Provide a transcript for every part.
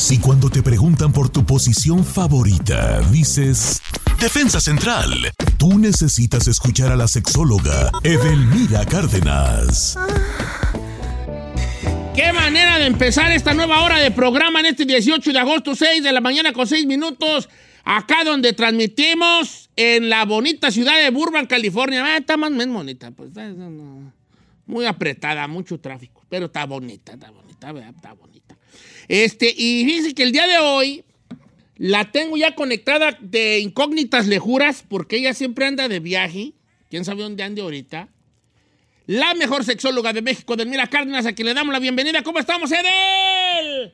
Si cuando te preguntan por tu posición favorita, dices Defensa Central, tú necesitas escuchar a la sexóloga Edelmira Cárdenas. Qué manera de empezar esta nueva hora de programa en este 18 de agosto, 6 de la mañana con 6 minutos, acá donde transmitimos en la bonita ciudad de Burbank, California. Ah, está más bien bonita, pues muy apretada, mucho tráfico, pero está bonita, está bonita, está bonita. Este, y fíjense que el día de hoy la tengo ya conectada de incógnitas lejuras, porque ella siempre anda de viaje. ¿Quién sabe dónde ande ahorita? La mejor sexóloga de México, Delmira Cárdenas, a quien le damos la bienvenida. ¿Cómo estamos, Edel?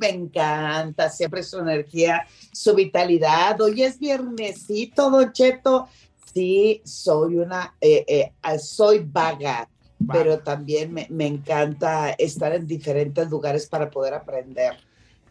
Me encanta siempre su energía, su vitalidad. Hoy es viernesito, Don Cheto. Sí, soy una, eh, eh, soy vaga, pero también me, me, encanta estar en diferentes lugares para poder aprender.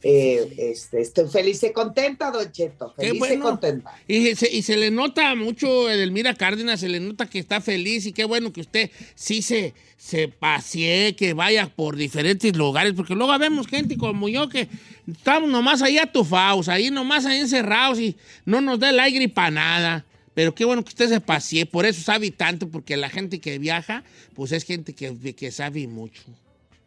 Eh, este, estoy feliz y contenta, Don Cheto. Feliz bueno. y contenta. Y se, y se, le nota mucho, Edelmira Cárdenas, se le nota que está feliz y qué bueno que usted sí se, se pasee, que vaya por diferentes lugares, porque luego vemos gente como yo que estamos nomás ahí atufados, ahí nomás ahí encerrados y no nos da el aire para nada. Pero qué bueno que usted se pasee, por eso sabe tanto, porque la gente que viaja, pues es gente que, que sabe mucho,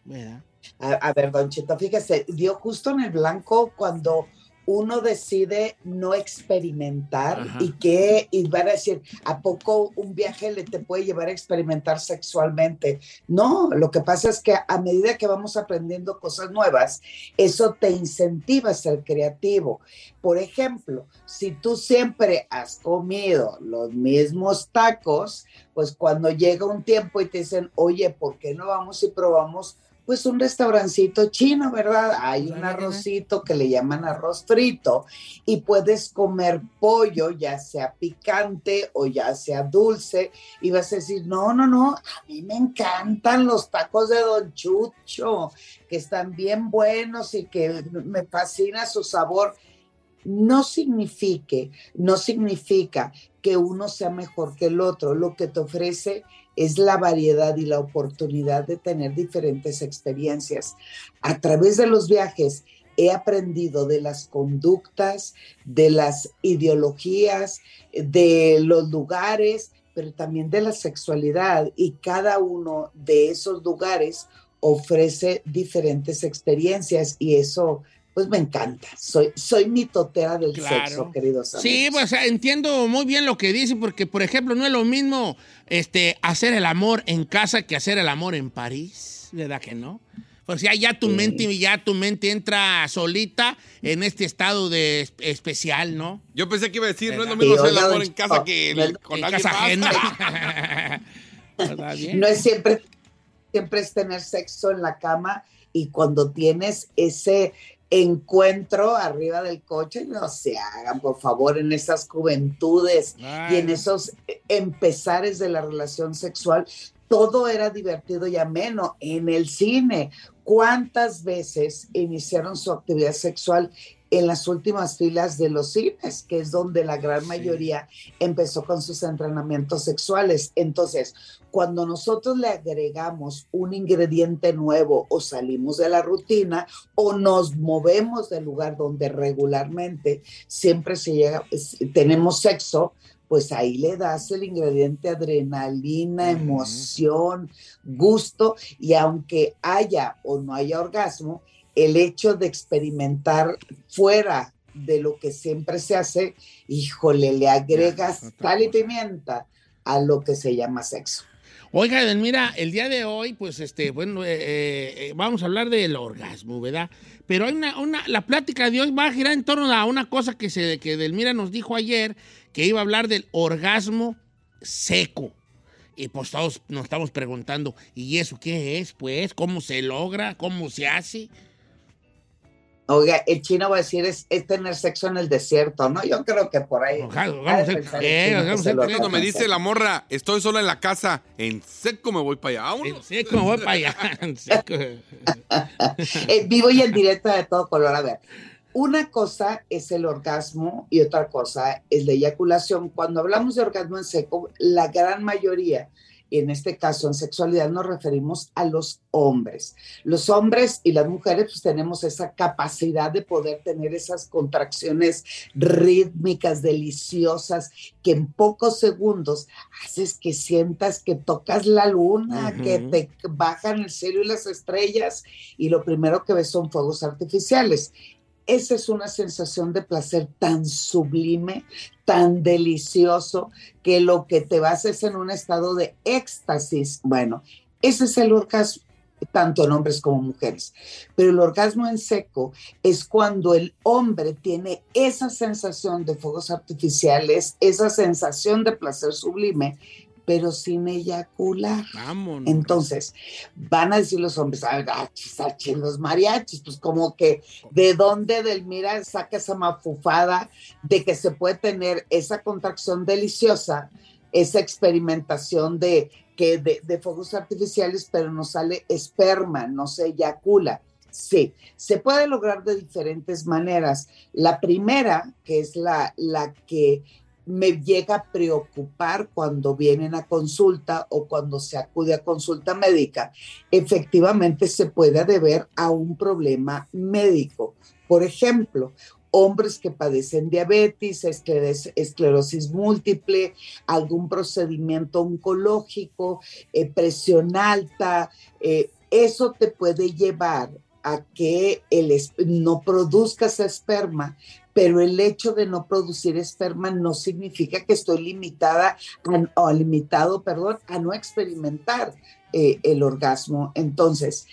¿verdad? A, a, ver, Don Chito, fíjese, dio justo en el blanco cuando uno decide no experimentar Ajá. y que, y van a decir, ¿a poco un viaje le te puede llevar a experimentar sexualmente? No, lo que pasa es que a medida que vamos aprendiendo cosas nuevas, eso te incentiva a ser creativo. Por ejemplo, si tú siempre has comido los mismos tacos, pues cuando llega un tiempo y te dicen, oye, ¿por qué no vamos y probamos? Pues un restaurancito chino, ¿verdad? Hay un arrocito que le llaman arroz frito y puedes comer pollo, ya sea picante o ya sea dulce, y vas a decir, no, no, no, a mí me encantan los tacos de Don Chucho, que están bien buenos y que me fascina su sabor. No signifique, no significa que uno sea mejor que el otro. Lo que te ofrece es la variedad y la oportunidad de tener diferentes experiencias. A través de los viajes he aprendido de las conductas, de las ideologías, de los lugares, pero también de la sexualidad y cada uno de esos lugares ofrece diferentes experiencias y eso pues me encanta. Soy, soy mi totera del claro. sexo, queridos amigos. Sí, pues entiendo muy bien lo que dice, porque, por ejemplo, no es lo mismo este, hacer el amor en casa que hacer el amor en París, ¿verdad que no? Pues ya, ya tu sí. mente, ya tu mente entra solita en este estado de especial, ¿no? Yo pensé que iba a decir, ¿verdad? no es lo mismo hacer el amor en casa que en, con en casa ajena. no es siempre, siempre es tener sexo en la cama y cuando tienes ese encuentro arriba del coche, no se hagan, por favor, en esas juventudes y en esos empezares de la relación sexual, todo era divertido y ameno en el cine. ¿Cuántas veces iniciaron su actividad sexual en las últimas filas de los cines, que es donde la gran mayoría sí. empezó con sus entrenamientos sexuales. Entonces, cuando nosotros le agregamos un ingrediente nuevo o salimos de la rutina o nos movemos del lugar donde regularmente siempre se llega, tenemos sexo, pues ahí le das el ingrediente adrenalina, emoción, gusto, y aunque haya o no haya orgasmo, el hecho de experimentar fuera de lo que siempre se hace, híjole, le agregas tal y pimienta a lo que se llama sexo. Oiga, mira, el día de hoy, pues, este, bueno, eh, eh, vamos a hablar del orgasmo, ¿verdad? Pero hay una, una, la plática de hoy va a girar en torno a una cosa que, se, que Delmira nos dijo ayer, que iba a hablar del orgasmo seco. Y pues todos nos estamos preguntando, ¿y eso qué es? Pues, ¿cómo se logra? ¿Cómo se hace? Oiga, el chino va a decir es, tener sexo en el desierto, ¿no? Yo creo que por ahí. Cuando me dice la morra, estoy sola en la casa, en seco me voy para allá. En seco me voy para allá. En seco. Eh, vivo y en directo de todo color. A ver, una cosa es el orgasmo y otra cosa es la eyaculación. Cuando hablamos de orgasmo en seco, la gran mayoría en este caso en sexualidad nos referimos a los hombres. Los hombres y las mujeres pues tenemos esa capacidad de poder tener esas contracciones rítmicas, deliciosas, que en pocos segundos haces que sientas que tocas la luna, que te bajan el cielo y las estrellas y lo primero que ves son fuegos artificiales esa es una sensación de placer tan sublime, tan delicioso, que lo que te vas es en un estado de éxtasis. Bueno, ese es el orgasmo tanto en hombres como mujeres. Pero el orgasmo en seco es cuando el hombre tiene esa sensación de fuegos artificiales, esa sensación de placer sublime, pero sin eyacular. Vámonos. Entonces, van a decir los hombres, a ver, ah, los mariachis, pues como que de dónde del mira saca esa mafufada de que se puede tener esa contracción deliciosa, esa experimentación de que de, de fuegos artificiales, pero no sale esperma, no se eyacula. Sí, se puede lograr de diferentes maneras. La primera, que es la, la que me llega a preocupar cuando vienen a consulta o cuando se acude a consulta médica, efectivamente se puede deber a un problema médico. Por ejemplo, hombres que padecen diabetes, esclerosis múltiple, algún procedimiento oncológico, eh, presión alta, eh, eso te puede llevar a que no produzcas esperma, pero el hecho de no producir esperma no significa que estoy limitada o limitado, perdón, a no experimentar eh, el orgasmo. Entonces,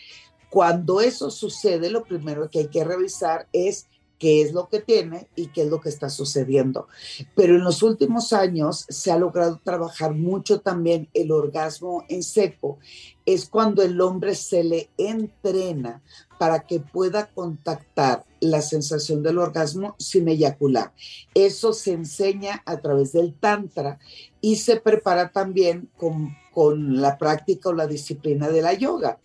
cuando eso sucede, lo primero que hay que revisar es qué es lo que tiene y qué es lo que está sucediendo. Pero en los últimos años se ha logrado trabajar mucho también el orgasmo en seco. Es cuando el hombre se le entrena para que pueda contactar la sensación del orgasmo sin eyacular. Eso se enseña a través del tantra y se prepara también con, con la práctica o la disciplina de la yoga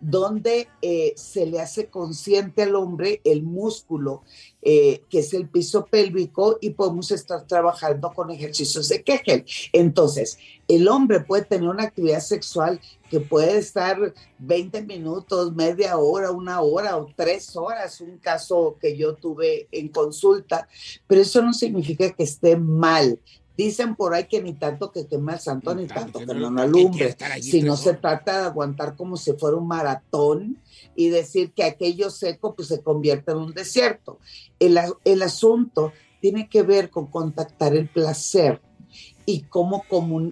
donde eh, se le hace consciente al hombre el músculo, eh, que es el piso pélvico, y podemos estar trabajando con ejercicios de Kegel. Entonces, el hombre puede tener una actividad sexual que puede estar 20 minutos, media hora, una hora o tres horas, un caso que yo tuve en consulta, pero eso no significa que esté mal Dicen por ahí que ni tanto que queme al santo, ni, tanto, que no, alumbre. Si no se trata de aguantar como si fuera un maratón y decir que aquello seco pues se convierte en un desierto. El, el asunto tiene que ver con contactar el placer y cómo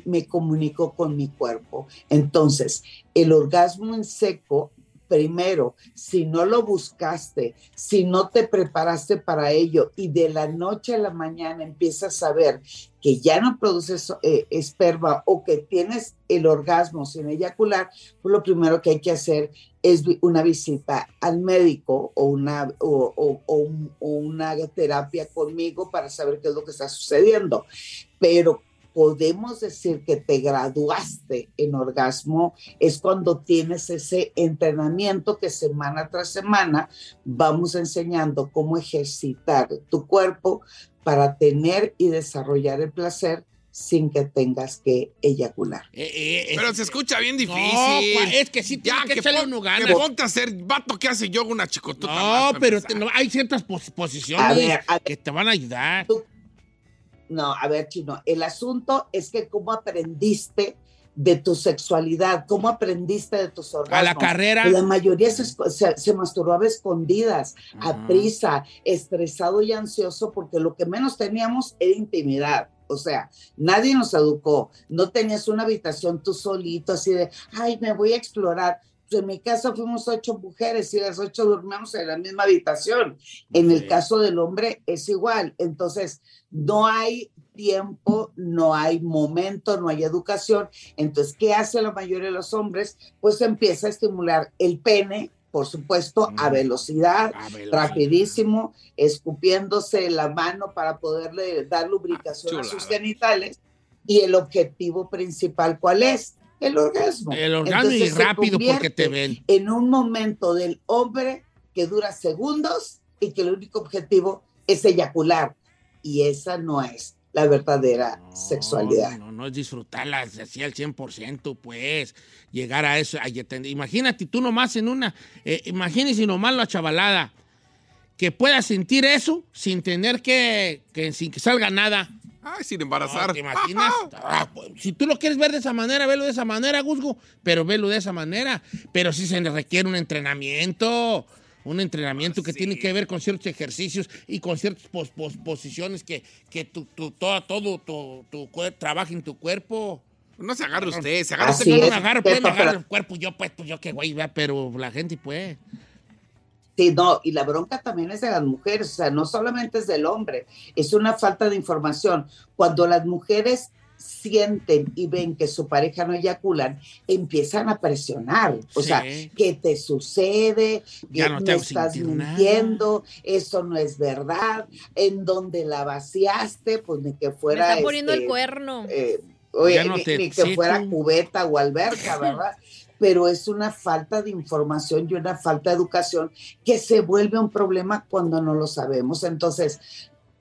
me comunico con mi cuerpo. Entonces, el orgasmo en seco primero, si no lo buscaste, si no te preparaste para ello y de la noche a la mañana empiezas a ver que ya no produces eh, esperma o que tienes el orgasmo sin eyacular, pues lo primero que hay que hacer es una visita al médico o una, o una terapia conmigo para saber qué es lo que está sucediendo. Pero podemos decir que te graduaste en orgasmo es cuando tienes ese entrenamiento que semana tras semana vamos enseñando cómo ejercitar tu cuerpo para tener y desarrollar el placer sin que tengas que eyacular. Eh, eh, eh, Pero se escucha bien difícil. es que sí tiene que, echarle uno ganas. Que ponte a hacer vato que hace yoga una chicotota No, pero hay ciertas posiciones que te van a ayudar. No, a ver, Chino, el asunto es que cómo aprendiste de tu sexualidad, cómo aprendiste de tus orgasmos. A la carrera. La mayoría se, se, se masturbaba escondidas, a prisa, estresado y ansioso, porque lo que menos teníamos era intimidad. O sea, nadie nos educó. No tenías una habitación tú solito, así de, ay, me voy a explorar. Pues en mi casa fuimos ocho mujeres y las ocho dormíamos en la misma habitación. En el caso del hombre es igual. Entonces, no hay tiempo, no hay momento, no hay educación. Entonces, ¿qué hace la mayoría de los hombres? Pues empieza a estimular el pene, por supuesto, a velocidad, A velocidad. rapidísimo, escupiéndose la mano para poderle dar lubricación Ah, a sus genitales. Y el objetivo principal, ¿cuál es? El orgasmo. El orgasmo y Entonces, rápido porque te ven. En un momento del hombre que dura segundos y que el único objetivo es eyacular. Y esa no es la verdadera No, sexualidad. No, no es disfrutarla así al 100%, pues. Llegar a eso. Imagínate tú nomás en una. Eh, imagínese nomás la chavalada. Que pueda sentir eso sin tener que. que sin que salga nada. Ay, sin No, embarazar. ¿Te imaginas? Ah, pues, si tú lo quieres ver de esa manera, velo de esa manera, Guzgo. Pero velo de esa manera. Pero sí se le requiere un entrenamiento. Un entrenamiento que Sí. tiene que ver con ciertos ejercicios y con ciertas pos- pos- posiciones que, que tu, tu- todo, todo tu, tu trabaja en tu cuerpo. No se agarre usted, se agarre Así usted. no me agarro, pues, me agarro el cuerpo. Yo, pues, pues, yo qué güey, pero la gente, pues. Sí, no, y la bronca también es de las mujeres, o sea, no solamente es del hombre, es una falta de información. Cuando las mujeres sienten y ven que su pareja no eyaculan, empiezan a presionar. O Sí. sea, ¿qué te sucede? Ya Que no me te estás nada. mintiendo, eso no es verdad, en donde la vaciaste, pues ni que Me fuera... está poniendo el este, cuerno. eh, oye, no ni, te ni que fuera cubeta o alberca, ¿verdad? Pero es una falta de información y una falta de educación que se vuelve un problema cuando no lo sabemos. Entonces,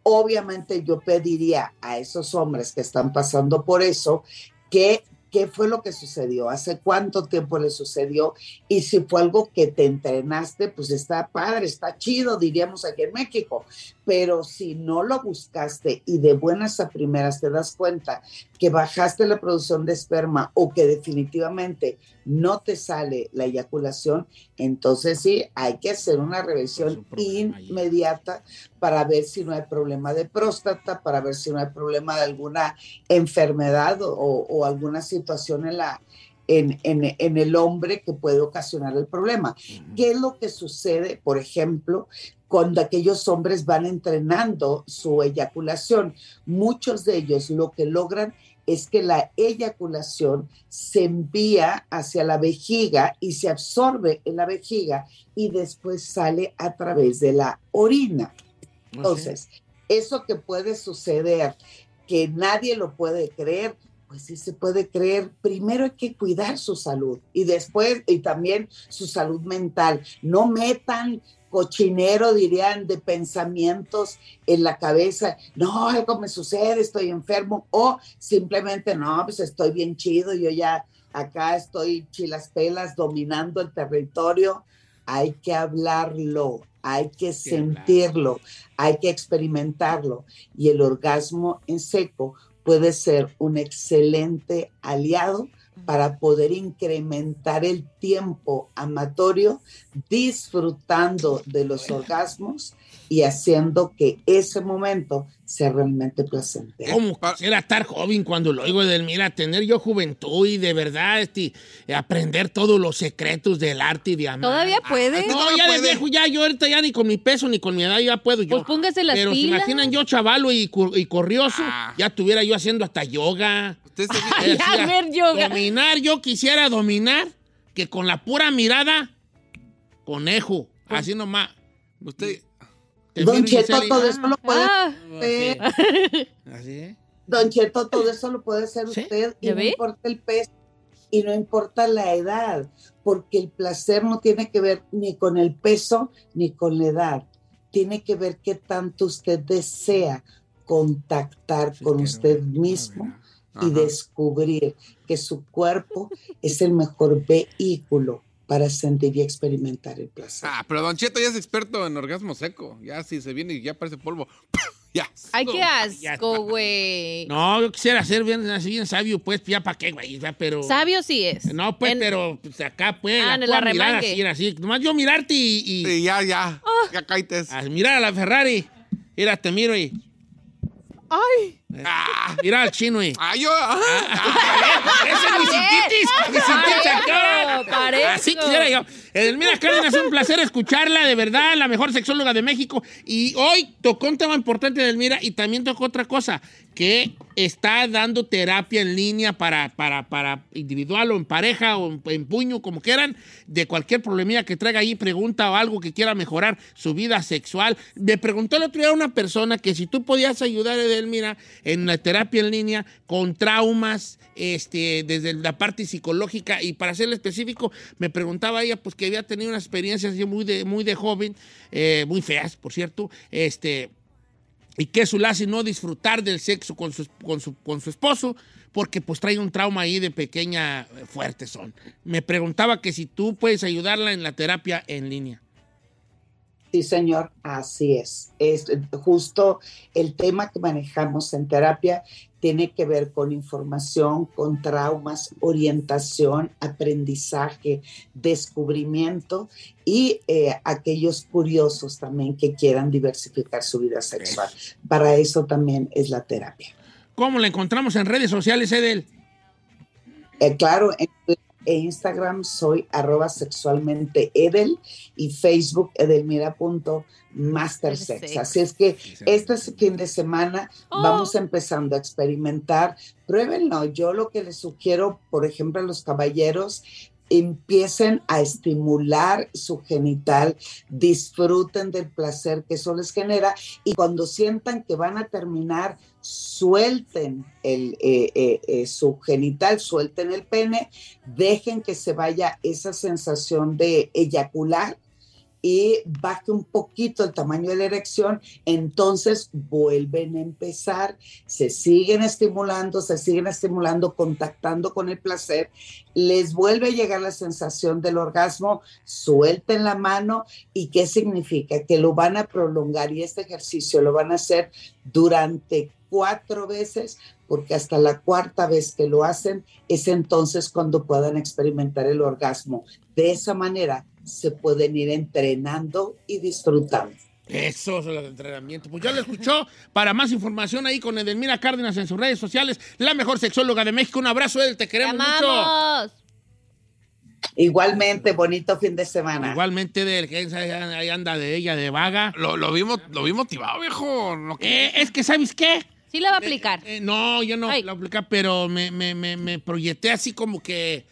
obviamente yo pediría a esos hombres que están pasando por eso que qué fue lo que sucedió, hace cuánto tiempo le sucedió y si fue algo que te entrenaste, pues está padre, está chido, diríamos aquí en México. Pero si no lo buscaste y de buenas a primeras te das cuenta que bajaste la producción de esperma o que definitivamente no te sale la eyaculación, entonces sí, hay que hacer una revisión un problema ahí. inmediata para ver si no hay problema de próstata, para ver si no hay problema de alguna enfermedad o, o alguna situación en, la, en, en- en el hombre que puede ocasionar el problema. ¿Qué es lo que sucede, por ejemplo, cuando aquellos hombres van entrenando su eyaculación? Muchos de ellos lo que logran es que la eyaculación se envía hacia la vejiga y se absorbe en la vejiga y después sale a través de la orina. Entonces, eso que puede suceder, que nadie lo puede creer, pues sí se puede creer. Primero hay que cuidar su salud y después, y también su salud mental. No metan cochinero, dirían, de pensamientos en la cabeza. No, algo me sucede, estoy enfermo. O simplemente, no, pues estoy bien chido, yo ya acá estoy chilas pelas dominando el territorio. Hay que hablarlo, hay que que sentirlo, hay que experimentarlo. Y el orgasmo en seco puede ser un excelente aliado para poder incrementar el tiempo amatorio disfrutando de los orgasmos y haciendo que ese momento sea realmente placentero. ¿Cómo quisiera estar joven cuando lo oigo del mira, tener yo juventud y de verdad este, aprender todos los secretos del arte y de amar? ¿Todavía puede? No, no ya de puede. viejo, ya yo ahorita ya ni con mi peso ni con mi edad ya puedo yo. Pues póngase las Pero se pilas. imaginan yo chavalo y, corrioso, Ah. ya estuviera yo haciendo hasta yoga. Usted se Ay, Decía, a ver, yoga. Dominar, yo quisiera dominar que con la pura mirada, conejo, así nomás. usted Te Don Cheto, Giselle, todo eso lo puede Ah, hacer. Así es. Don Cheto, todo eso lo puede hacer ¿Sí? usted y ¿Ya no importa el peso y no importa la edad, porque el placer no tiene que ver ni con el peso ni con la edad. Tiene que ver qué tanto usted desea contactar Sí, con usted mismo y descubrir que su cuerpo es el mejor vehículo para sentir y experimentar el placer. Ah, pero Don Cheto ya es experto en orgasmo seco. Ya si se viene y ya parece polvo. Ya. Ay, qué asco, güey. No, yo quisiera ser bien, así bien sabio, pues, ya para qué, güey, pero... Sabio sí es. No, pues, En- pero pues, acá, pues, Ah, la en el puedo mirar así, así. Nomás yo mirarte y... y- Sí, ya, ya. Ah. Ya cállate. a mirar a la Ferrari. Mira, te miro y... Ay. Ah, Mira al chino y... ah, yo. ah. ¡Ese es mi cintitis! ¡Mi cintitis Parejo, acá! parejo. Así quisiera yo. Edelmira Cárdenas, un placer escucharla, de verdad, la mejor sexóloga de México. Y hoy tocó un tema importante, Edelmira, y también tocó otra cosa, que está dando terapia en línea para, para, para individual o en pareja o en, en puño, como quieran, de cualquier problemilla que traiga ahí, pregunta o algo que quiera mejorar su vida sexual. Me preguntó el otro día una persona que si tú podías ayudar, Edelmira, en la terapia en línea con traumas, este, desde la parte psicológica, y para ser específico, me preguntaba ella, pues que había tenido unas experiencias muy de, muy de joven, eh, muy feas, por cierto, este, y que eso la hace no disfrutar del sexo con su, con su, con su esposo, porque pues trae un trauma ahí de pequeña eh, fuerte son. Me preguntaba que si tú puedes ayudarla en la terapia en línea. Sí, señor, así es. Es justo el tema que manejamos en terapia tiene que ver con información, con traumas, orientación, aprendizaje, descubrimiento y eh, aquellos curiosos también que quieran diversificar su vida sexual. Para eso también es la terapia. ¿Cómo la encontramos en redes sociales, Edel? Eh, claro, en en Instagram soy arroba sexualmente edel y Facebook edelmira.mastersex. Sex. Así es que este fin de semana Oh. vamos empezando a experimentar. Pruébenlo. Yo lo que les sugiero, por ejemplo, a los caballeros, empiecen a estimular su genital, disfruten del placer que eso les genera y cuando sientan que van a terminar, suelten el, eh, eh, eh, su genital, suelten el pene, dejen que se vaya esa sensación de eyacular y baje un poquito el tamaño de la erección, entonces vuelven a empezar, se siguen estimulando, se siguen estimulando, contactando con el placer, les vuelve a llegar la sensación del orgasmo, suelten la mano y qué significa que lo van a prolongar y este ejercicio lo van a hacer durante cuatro veces porque hasta la cuarta vez que lo hacen es entonces cuando puedan experimentar el orgasmo. De esa manera se pueden ir entrenando y disfrutando. Eso es el entrenamiento. Pues ya lo escuchó. Para más información ahí con Edelmira Cárdenas en sus redes sociales, la mejor sexóloga de México. Un abrazo, Edel, te ¡Te queremos mucho. amamos! Igualmente, bonito fin de semana. Igualmente, Edel, que ahí- anda de ella de vaga. Lo, lo, vi, mo- lo vi motivado, viejo. No, que- Eh, es que, ¿sabes qué? Sí la va a aplicar. Eh, no, yo no Ay. lo apliqué, pero me, me, me, me proyecté así como que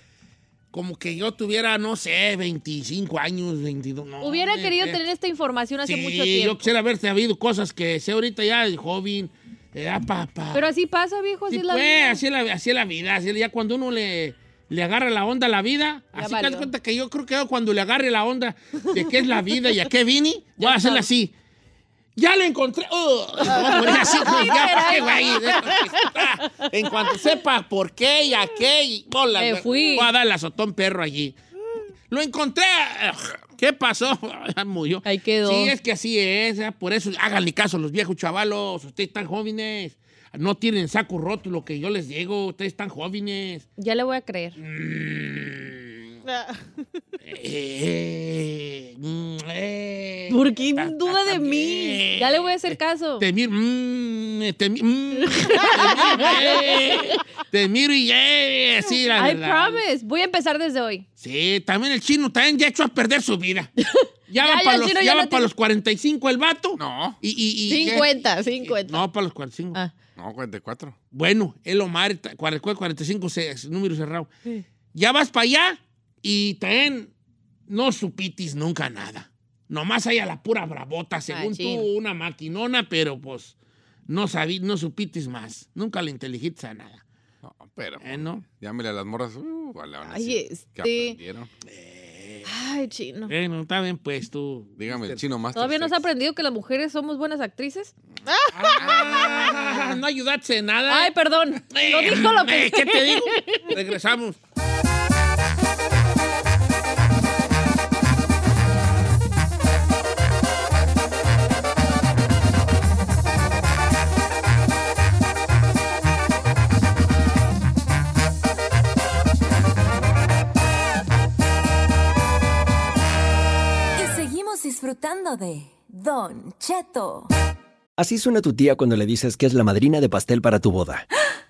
como que yo tuviera, no sé, 25 años, 22. No, Hubiera querido que- tener esta información hace Sí, mucho yo tiempo. quisiera haber sabido cosas que sé ahorita ya joven. Ya, papá. Pero así pasa, viejo, así Sí, es la pues, vida. así es la, así es la vida. así es- ya cuando uno le, le agarra la onda a la vida, Ya así que valió. das cuenta que yo creo que cuando le agarre la onda de qué es la vida y a qué vine, voy a hacerle así. Ya lo encontré. Oh. Ah, En cuanto sepa por qué y a qué, y bola, Me fui. voy a dar el azotón perro allí. Lo encontré. ¿Qué pasó? Murió. Ahí quedó. Sí, es que así es. ¿eh? Por eso, háganle caso a los viejos chavalos. Ustedes están jóvenes. No tienen saco roto lo que yo les digo. Ustedes están jóvenes. Ya le voy a creer. Mm, eh, mm, eh. ¿Por qué duda de mí? Ya le voy a hacer caso. Te miro, mm, te, mi- mm, te miro, te miro y eh, sí, la I verdad. promise. Voy a empezar desde hoy. Sí, también el chino también ya echó a perder su vida. Ya, Ya, va ya, para los, ya ya va no para los 45 el vato. No, Y, y, y- ¿qué? 50, 50. No, para los 45. Ah. no, 44. Bueno, el Omar, ta- 44, 45, se- es número cerrado. Ya vas para allá y también no supitis nunca nada. Nomás hay a la pura bravota, según tú, una maquinona, pero pues no sabí, no supitis más. Nunca le inteligiste a nada. No, pero. ¿Eh, no? Llámele a las morras. Uh, a Ay, decir este. que aprendieron. Ay, chino. Bueno, está bien, pues tú. Dígame, el chino más. ¿Todavía no has aprendido que las mujeres somos buenas actrices? Ah, no ayudaste en nada. Ay, perdón. Lo Eh, dijo lo eh, que... ¿Qué te digo? Regresamos. Lado de Don Cheto. Así suena tu tía cuando le dices que es la madrina de pastel para tu boda.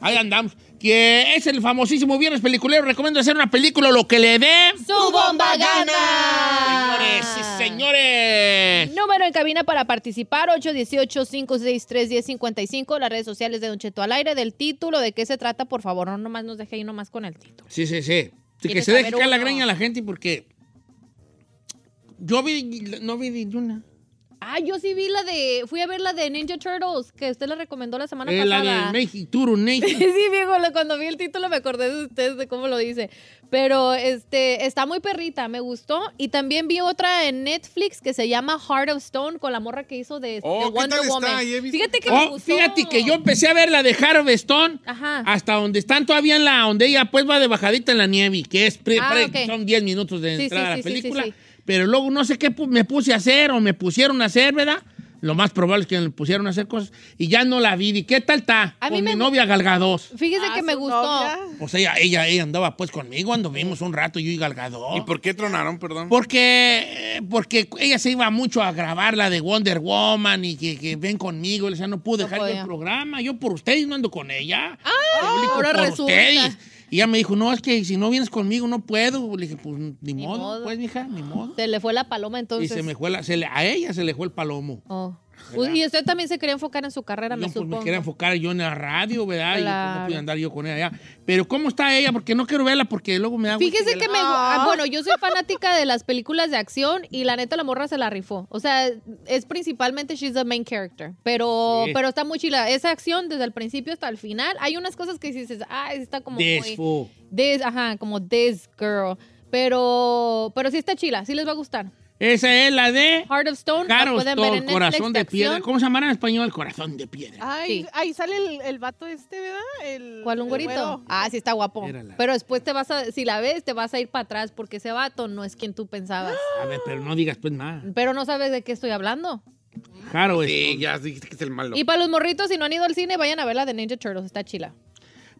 Ahí andamos. Que es el famosísimo Viernes Peliculero. Recomiendo hacer una película lo que le dé. ¡Su bomba gana! Señores, sí, señores. Número en cabina para participar, 818-563-1055, las redes sociales de Don Cheto al aire, del título, de qué se trata, por favor, no nomás nos deje ahí nomás con el título. Sí, sí, sí. Que ¿Quieres se deje caer la uno? greña a la gente porque yo vi, no vi ni una. Ah, yo sí vi la de, fui a ver la de Ninja Turtles, que usted la recomendó la semana Eh, la pasada. de México, Turu, Sí, viejo, cuando vi el título me acordé de ustedes, de cómo lo dice. Pero este, está muy perrita, me gustó. Y también vi otra en Netflix que se llama Heart of Stone, con la morra que hizo de, Oh, de ¿qué Wonder tal está? Woman. Fíjate que me Oh, gustó. fíjate que yo empecé a ver la de Harvestone Ajá. hasta donde están todavía en la, donde ella pues va de bajadita en la nieve, que es, pre- Ah, pre- ok. son 10 minutos de Sí, entrada sí, a la sí, sí, sí, película. Pero luego no sé qué me puse a hacer o me pusieron a hacer, ¿verdad? Lo más probable es que me pusieron a hacer cosas y ya no la vi. ¿Y qué tal está? A Con mi novia Galgados. Fíjese Ah, que me gustó. novia. O sea, ella, ella, ella andaba pues conmigo, anduvimos un rato yo y Galgador. ¿Y por qué tronaron, perdón? Porque, eh, porque ella se iba mucho a grabar la de Wonder Woman y que, que ven conmigo. O sea, no pude No dejar yo el programa. Yo por ustedes no ando con ella. Ah, ahora por resulta. ustedes. Y ella me dijo, no, es que si no vienes conmigo no puedo. Le dije, pues ni, Ni modo, modo. pues, mija, ni modo. Se le fue la paloma entonces. Y se me fue la, se le- a ella se le fue el palomo. Oh. Pues, y usted también se quería enfocar en su carrera, Yo me pues supongo. me quería enfocar yo en la radio, ¿verdad? Y pues, no Claro. pude andar yo con ella allá. Pero ¿cómo está ella? Porque no quiero verla porque luego me da... Fíjese que me... Ah. Bueno, yo soy fanática de las películas de acción y la neta la morra se la rifó. O sea, es principalmente she's the main character. Pero, Sí. pero está muy chila. Esa acción desde el principio hasta el final. Hay unas cosas que dices, ah, está como muy... Desfo. This, ajá, como this girl. Pero, pero sí está chila, sí les va a gustar. Esa es la de... Heart of Stone, corazón de piedra. ¿Cómo se llamará en español? Corazón de piedra. Ay, Sí. ahí sale el, el vato este, ¿verdad? El, ¿Cuál un güerito? Ah, sí está guapo. Mírala. Pero después te vas a, si la ves, te vas a ir para atrás porque ese vato no es quien tú pensabas. A ver, pero no digas pues nada. Pero no sabes de qué estoy hablando. Caro Sí, ya dijiste que es el malo. Y para los morritos, si no han ido al cine, vayan a ver la de Ninja Turtles, está chila.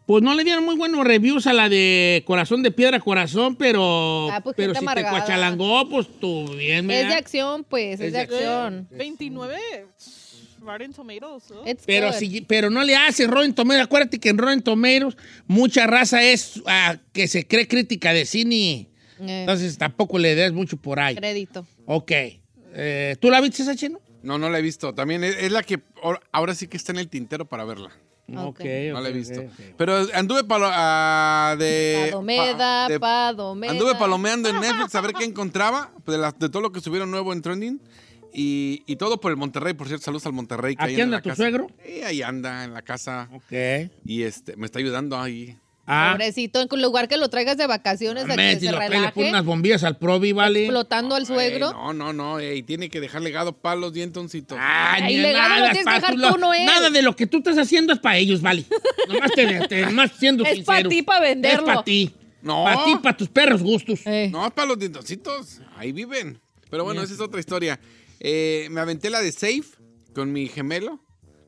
Pues no le dieron muy buenos reviews a la de Corazón de Piedra Corazón, pero, Ah, pues, pero si te cuachalangó, pues tú bien, Es de acción, pues, es, Es de acción. 29 Rotten Tomatoes. ¿no? Pero, si, pero no le hace Rotten Tomatoes. Acuérdate que en Rotten Tomatoes mucha raza es ah, que se cree crítica de cine. Eh, Entonces tampoco le des mucho por ahí. crédito. Ok. Eh, ¿Tú la viste esa chino? No, no la he visto. También es, es la que ahora- ahora sí que está en el tintero para verla. No la he visto. Pero anduve palo, ah, de... Padomeda, pa- de- Padomeda. Anduve palomeando en Netflix a ver qué encontraba de, todo lo que subieron nuevo en Trending. Y, y todo por el Monterrey, por cierto, saludos al Monterrey. Que ¿Aquí en anda la tu casa. suegro? Sí, ahí anda en la casa. Ok. Y este, me está ayudando ahí. Ah, Pobrecito, en lugar que lo traigas de vacaciones, de me, que si se lo le relaje, pone unas bombillas al Provi, ¿vale? explotando al suegro. Ey, no, no, no. ey, tiene que dejar legado para los dientoncitos. Ay, Ay, ni legado lo nada, tienes que dejar lo- tú, no él. Nada de lo que tú estás haciendo es para ellos, vale. Nomás, te, te- nomás siendo Es sincero. pa' ti, pa' venderlo. Es para ti. No. Para ti, para tus perros gustos. Eh. No, es para los dientoncitos. Ahí viven. Pero bueno, esa es otra historia. Eh, me aventé la de Safe con mi gemelo.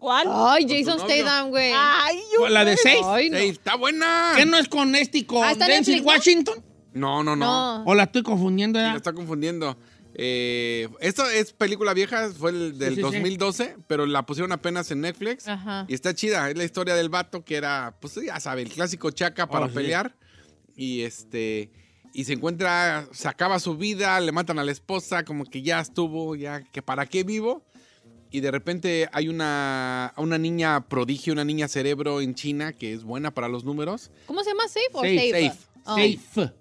¿Cuál? Ay, Jason. Statham, güey. Ay, yo. ¿La de seis? Ay, no. Safe, está buena. ¿Qué no es con este y con Ah, está Denzel Netflix, ¿no? Washington? No, no, no. No. ¿O la estoy confundiendo? Sí, ya? la está confundiendo. Eh, esto es película vieja, fue el del sí, sí. 2012, pero la pusieron apenas en Netflix. Ajá. Y está chida. Es la historia del vato que era, pues ya sabe, el clásico chaca para Oh, sí. pelear. Y este. Y se encuentra, se acaba su vida, le matan a la esposa, como que ya estuvo, ya que para qué vivo. Y de repente hay una, una niña prodigio, una niña cerebro en China que es buena para los números. ¿Cómo se llama? ¿Safe o Safe, Safe? safe. Oh. Safe.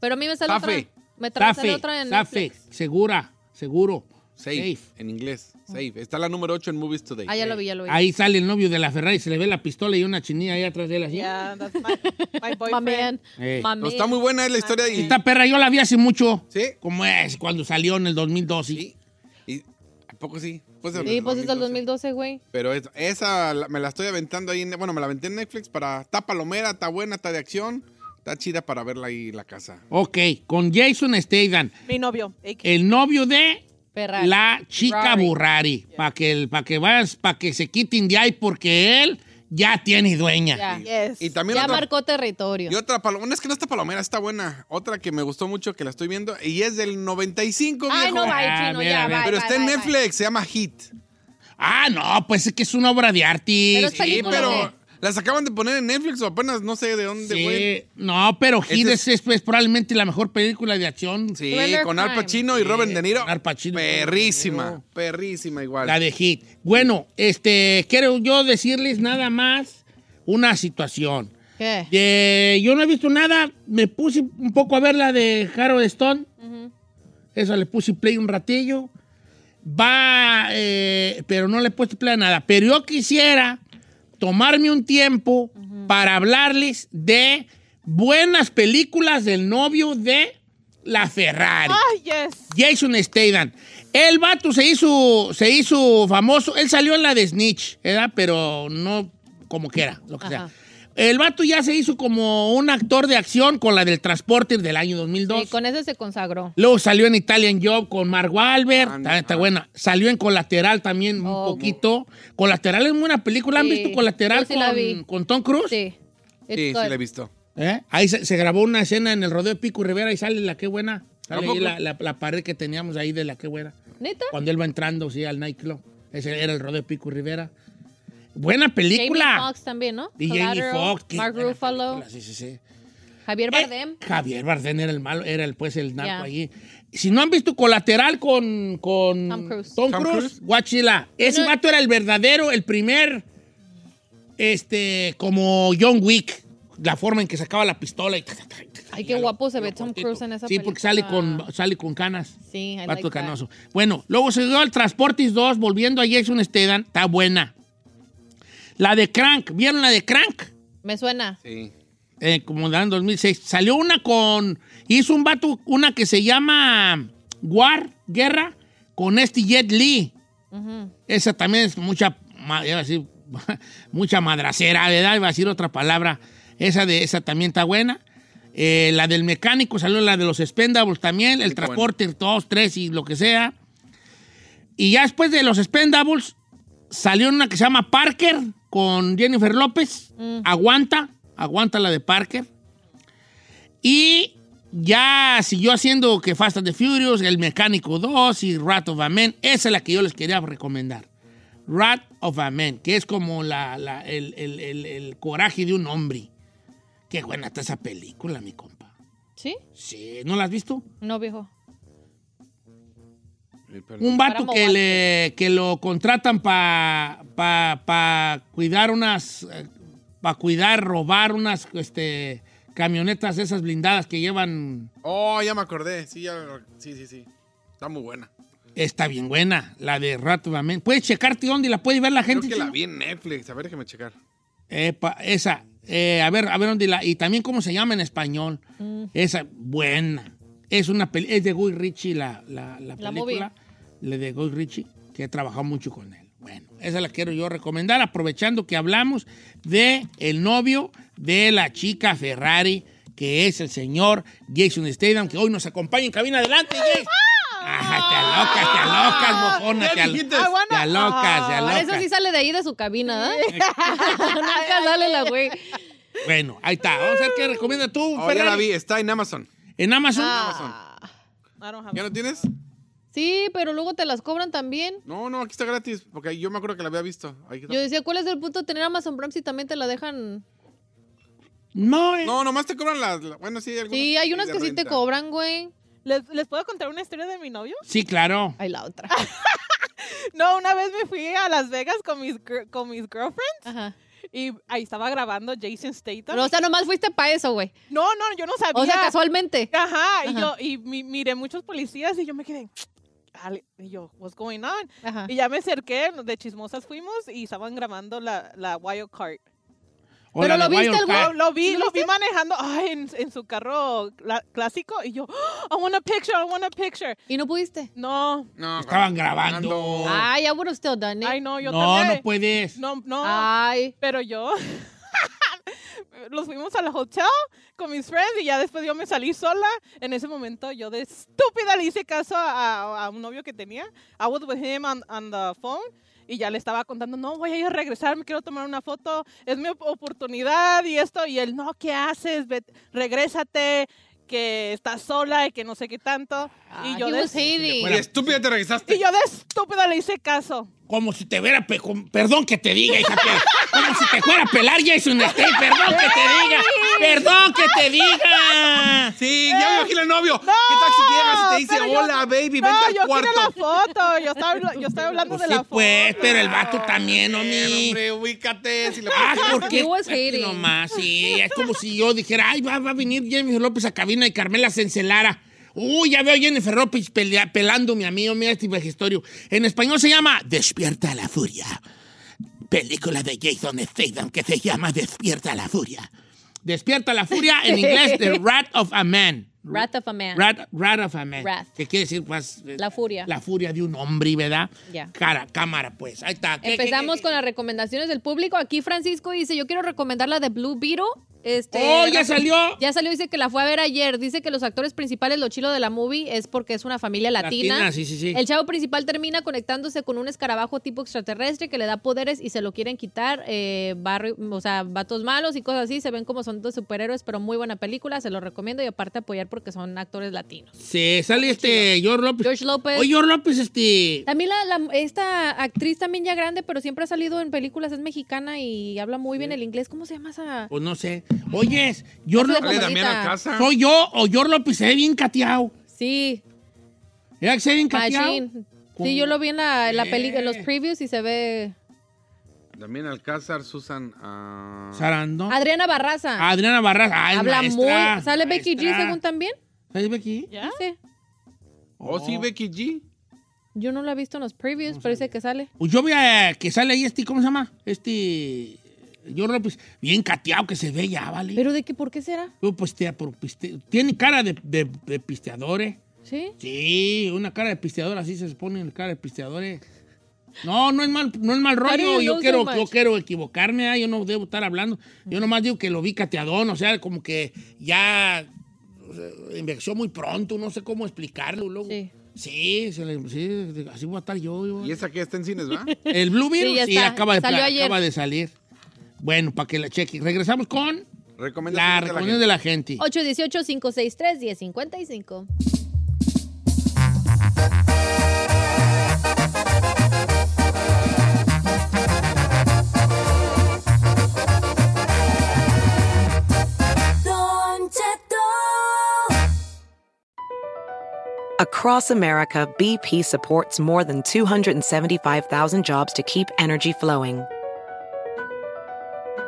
Pero a mí me sale Safe. otra. Me trae Safe. otra en Safe. Netflix. Segura. Seguro. Safe, en inglés. Safe. Está la número 8 en Movies Today. Ah, ya lo vi, ya lo vi. Ahí sale el novio de la Ferrari, se le ve la pistola y una chinilla ahí atrás de él así. Yeah, that's my, boyfriend. Eh. My No, está muy buena es la historia. Y, Esta perra yo la vi hace mucho. ¿Sí? Como es, cuando salió en el 2012. Sí. Y, ¿A poco sí? Pues, Sí, pues es del 2012, güey. Pero es- esa la- me la estoy aventando ahí. en- bueno, me la aventé en Netflix para. Está palomera, está buena, está de acción. Está chida para verla ahí en la casa. Ok, con Jason Statham, Mi novio. AK. el novio de Ferrari. la chica Ferrari. Burrari. Para que, pa que vayas, para que se quiten de ahí porque él ya tiene dueña. Ya, Yes. Y también ya otra, marcó territorio. y otra palomera. Es que no está palomera, está buena. Otra que me gustó mucho que la estoy viendo. Y es del 95, Ay, viejo. no, bye, Ah, chino, mira, ya, bye, Pero bye, está en bye, Netflix, se llama Hit. Ah, no, pues es que es una obra de arte. Pero Sí, pero. Las acaban de poner en Netflix o apenas no sé de dónde, Sí, no, pero Hit Ese es, es, es probablemente la mejor película de acción. Sí, Thriller con Al. Pacino y Sí, Robert De Niro. Al Pacino Perrísima, Niro. perrísima igual. La de Hit. Bueno, este, quiero yo decirles nada más una situación. ¿Qué? Yo no he visto nada, me puse un poco a ver la de Harold Stone. Esa le puse play un ratillo. Va, eh, pero no le he puesto play a nada. Pero yo quisiera tomarme un tiempo para hablarles de buenas películas del novio de la Ferrari. Ay, yes. Jason Statham. El vato se hizo, se hizo famoso. Él salió en la de Snitch, ¿verdad? Pero no como quiera, lo que Ajá. sea. El vato ya se hizo como un actor de acción con la del Transporter del año 2002. Sí, con ese se consagró. Luego salió en Italian Job con Mark Wahlberg. Ah, Está, está ah. buena. Salió en Colateral también un Oh, poquito. Colateral es muy buena película. ¿Han Sí, visto Colateral sí la vi. con, con Tom Cruise? Sí. It's Sí, sí la he visto. ¿Eh? Ahí se, se grabó una escena en el rodeo de Pico Rivera y sale la que buena. Sale ¿A ahí poco? la, la- la pared que teníamos ahí de la que buena. ¿Neta? Cuando él va entrando, sí, al nightclub. Ese era el rodeo de Pico Rivera. Buena Jamie película. Foxx también, ¿no? Y Jamie Foxx. Mark Ruffalo. Sí, sí, sí. Javier Eh, Bardem. Javier Bardem era el malo, era el, pues el narco Ya. allí. Si no han visto Colateral con, con Tom Cruise. Tom Tom Cruise, guáchila. Ese No- vato era el verdadero, el primer, este, como John Wick. La forma en que sacaba la pistola y... Ay, qué guapo se ve Tom Cruise en esa Sí, película. porque sale con, sale con canas. Sí, I Vato like that. canoso. Bueno, luego se dio al Transportis 2, volviendo a Jason Statham. Está buena. La de Crank. ¿Vieron la de Crank? Me suena. Sí. Eh, como en 2006. Salió una con... Hizo un vato, una que se llama War, Guerra, con este Jet Li. Esa también es mucha, iba a decir, mucha madracera, ¿verdad? Iba a decir otra palabra. Esa de esa también está buena. Eh, la del mecánico salió la de los Spendables también. El transporte, dos, tres y lo que sea. Y ya después de los Spendables salió una que se llama Parker con Jennifer López. Aguanta, aguanta la de Parker. Y ya siguió haciendo que Fast and the Furious, El Mecánico 2 y Rat of a Man. Esa es la que yo les quería recomendar. Rat of a Man, que es como la, la- el, el- el- el coraje de un hombre. Qué buena está esa película, mi compa. ¿Sí? Sí, ¿no la has visto? No, viejo. Eh. Un vato que, le, que lo contratan para pa, pa cuidar unas, para cuidar, robar unas este, camionetas esas blindadas que llevan. Oh, ya me acordé. Sí, ya, sí, sí, sí. Está muy buena. Está bien buena, la de Rat of a Man. ¿Puedes checarte dónde la puede ver la Creo gente? que la vi en Netflix. A ver, déjame checar. Epa, esa. Eh, a ver, a ver dónde la. Y también cómo se llama en español. Mm. Esa, buena. Es una peli- es de Guy Ritchie la, la, la La película. La de Guy Ritchie, que he trabajado mucho con él. Bueno, esa la quiero yo recomendar, aprovechando que hablamos de el novio de la chica Ferrari, que es el señor Jason Statham, que hoy nos acompaña en cabina. Adelante, Jason. Ajá, te alocas, te alocas, mojona, te, al- te alocas, te alocas. eso sí sale de ahí de su cabina, ¿eh? Nunca sale la güey. Bueno, ahí está. Vamos a ver qué recomienda tú, Oh, ya la vi. Está en Amazon. En Amazon. Ah. Have ¿Ya lo tienes? Sí, pero luego te las cobran también. No, no, aquí está gratis. Porque yo me acuerdo que la había visto. Está. Yo decía, ¿cuál es el punto de tener Amazon Prime si también te la dejan? No, eh. No, nomás te cobran las. la- bueno, sí, algunas. Sí, hay unas de que sí te renta. cobran, güey. ¿Les, ¿Les puedo contar una historia de mi novio? Sí, claro. Ay, la otra. No, una vez me fui a Las Vegas con mis, gir- con mis girlfriends Ajá. y ahí estaba grabando Jason Statham. Pero, o sea, nomás fuiste para eso, güey. no, no, yo no sabía. O sea, casualmente. Ajá, y Ajá. yo y mi- miré muchos policías y yo me quedé. Y yo, what's going on? Ajá. Y ya me acerqué, de chismosas fuimos y estaban grabando la, la wild card. La Pero lo viste el. Lo, lo vi, ¿Sí lo lo vi manejando ay, en, en su carro cla- clásico y yo, I want a picture, I want a picture. ¿Y no pudiste? No, No, Estaban grabando. Ay, I would have still done it. ay no, yo no, también. no puedes. No, no, Ay. pero yo los fuimos al hotel con mis friends y ya después yo me salí sola. En ese momento yo de estúpida le hice caso a, a un novio que tenía. I was with him on, on the phone y ya le estaba contando, no, voy a ir a regresar, me quiero tomar una foto, es mi op- oportunidad y esto. Y él, no, ¿qué haces? Ve- regrésate, que estás sola y que no sé qué tanto. Ah, y yo de. Y estúpida te regresaste. y yo de estúpida le hice caso. Como si te fuera, pe- perdón que te diga, hija, como si te fuera a pelar Jason Statham, perdón que te diga, perdón que te diga. Sí, ya me imagino el novio. ¿Qué tal si llegas y te dice, pero yo- hola, baby, No, vente al yo cuarto? quiero la foto. Yo estaba, yo estaba hablando Pues de sí, la foto. pues, pero el vato también, homie. hombre, ubícate. Si Ah, porque hating. nomás, sí, es como si yo dijera, ay, va, va a venir Jennifer López a cabina y Carmela se encelara. Uy, ya veo a Jennifer López pelándome a mí, oh, mira este vejestorio. En español se llama Despierta la Furia. Película de Jason Statham que se llama Despierta la Furia. Despierta la Furia, en inglés, The Wrath of a Man. Wrath of a Man. Wrath, wrath of a Man. Wrath. Que quiere decir, pues... eh, La furia. La furia de un hombre, ¿verdad? Ya. Cara, cámara, pues. Ahí está. ¿Qué- qué- Empezamos qué- con las recomendaciones del público. Aquí Francisco dice, yo quiero recomendar la de Blue Beetle. Este, ¡Oh, ya salió! Ya salió, dice que la fue a ver ayer. Dice que los actores principales, lo chilo de la movie, es porque es una familia latina. Latina, sí, sí, sí. El chavo principal termina conectándose con un escarabajo tipo extraterrestre que le da poderes y se lo quieren quitar. Eh, barri- o sea, vatos malos y cosas así. Se ven como son dos superhéroes, pero muy buena película. Se lo recomiendo y aparte apoyar porque son actores latinos. Sí, sale este George López. George López. Oye, George López, este. También la, la- esta actriz también ya grande, pero siempre ha salido en películas, es mexicana y habla muy bien el inglés. ¿Cómo se llama esa? Pues no sé. Favorita. Alcázar. ¿Soy yo o George López se ve bien cateado? Sí, ¿Era que se ve bien cateado? Sí, yo lo vi en la, en la película, en los Eh. previews y se ve. También Alcázar, Susan. ah, Sarandón. Adriana Barraza. Adriana Barras. Ay, habla maestra, muy. ¿Sale Becky G según también? ¿Sale Becky? ¿Ya? Sí. Oh, sí, Becky G. Yo no la he visto en los previews, pero dice que sale. Pues yo vi a que sale ahí este, ¿cómo se llama? Este. George López, bien cateado que se ve ya, ¿vale? ¿Pero de qué? ¿Por qué será? Yo, pues, te- por piste- tiene cara de, de, de pisteadores. ¿Sí? Sí, una cara de pisteador, así se pone en cara de pisteadores. No, no es mal, no es mal rollo. Yo quiero, yo quiero equivocarme, ah, yo no debo estar hablando. Yo nomás digo que lo vi cateadón, o sea, como que ya envejeció muy pronto, no sé cómo explicarlo luego. Sí. Sí, se le- sí, así voy a estar yo. yo. ¿Y esa que está en cines, va? El Blue Beetle Sí, sí, está. acaba, de, Salió ayer. acaba de salir. Bueno, para que la cheque. Regresamos con la de la recomendación de la gente. 818-563-1055. Don Cheto. Across America, BP supports more than 275,000 jobs to keep energy flowing.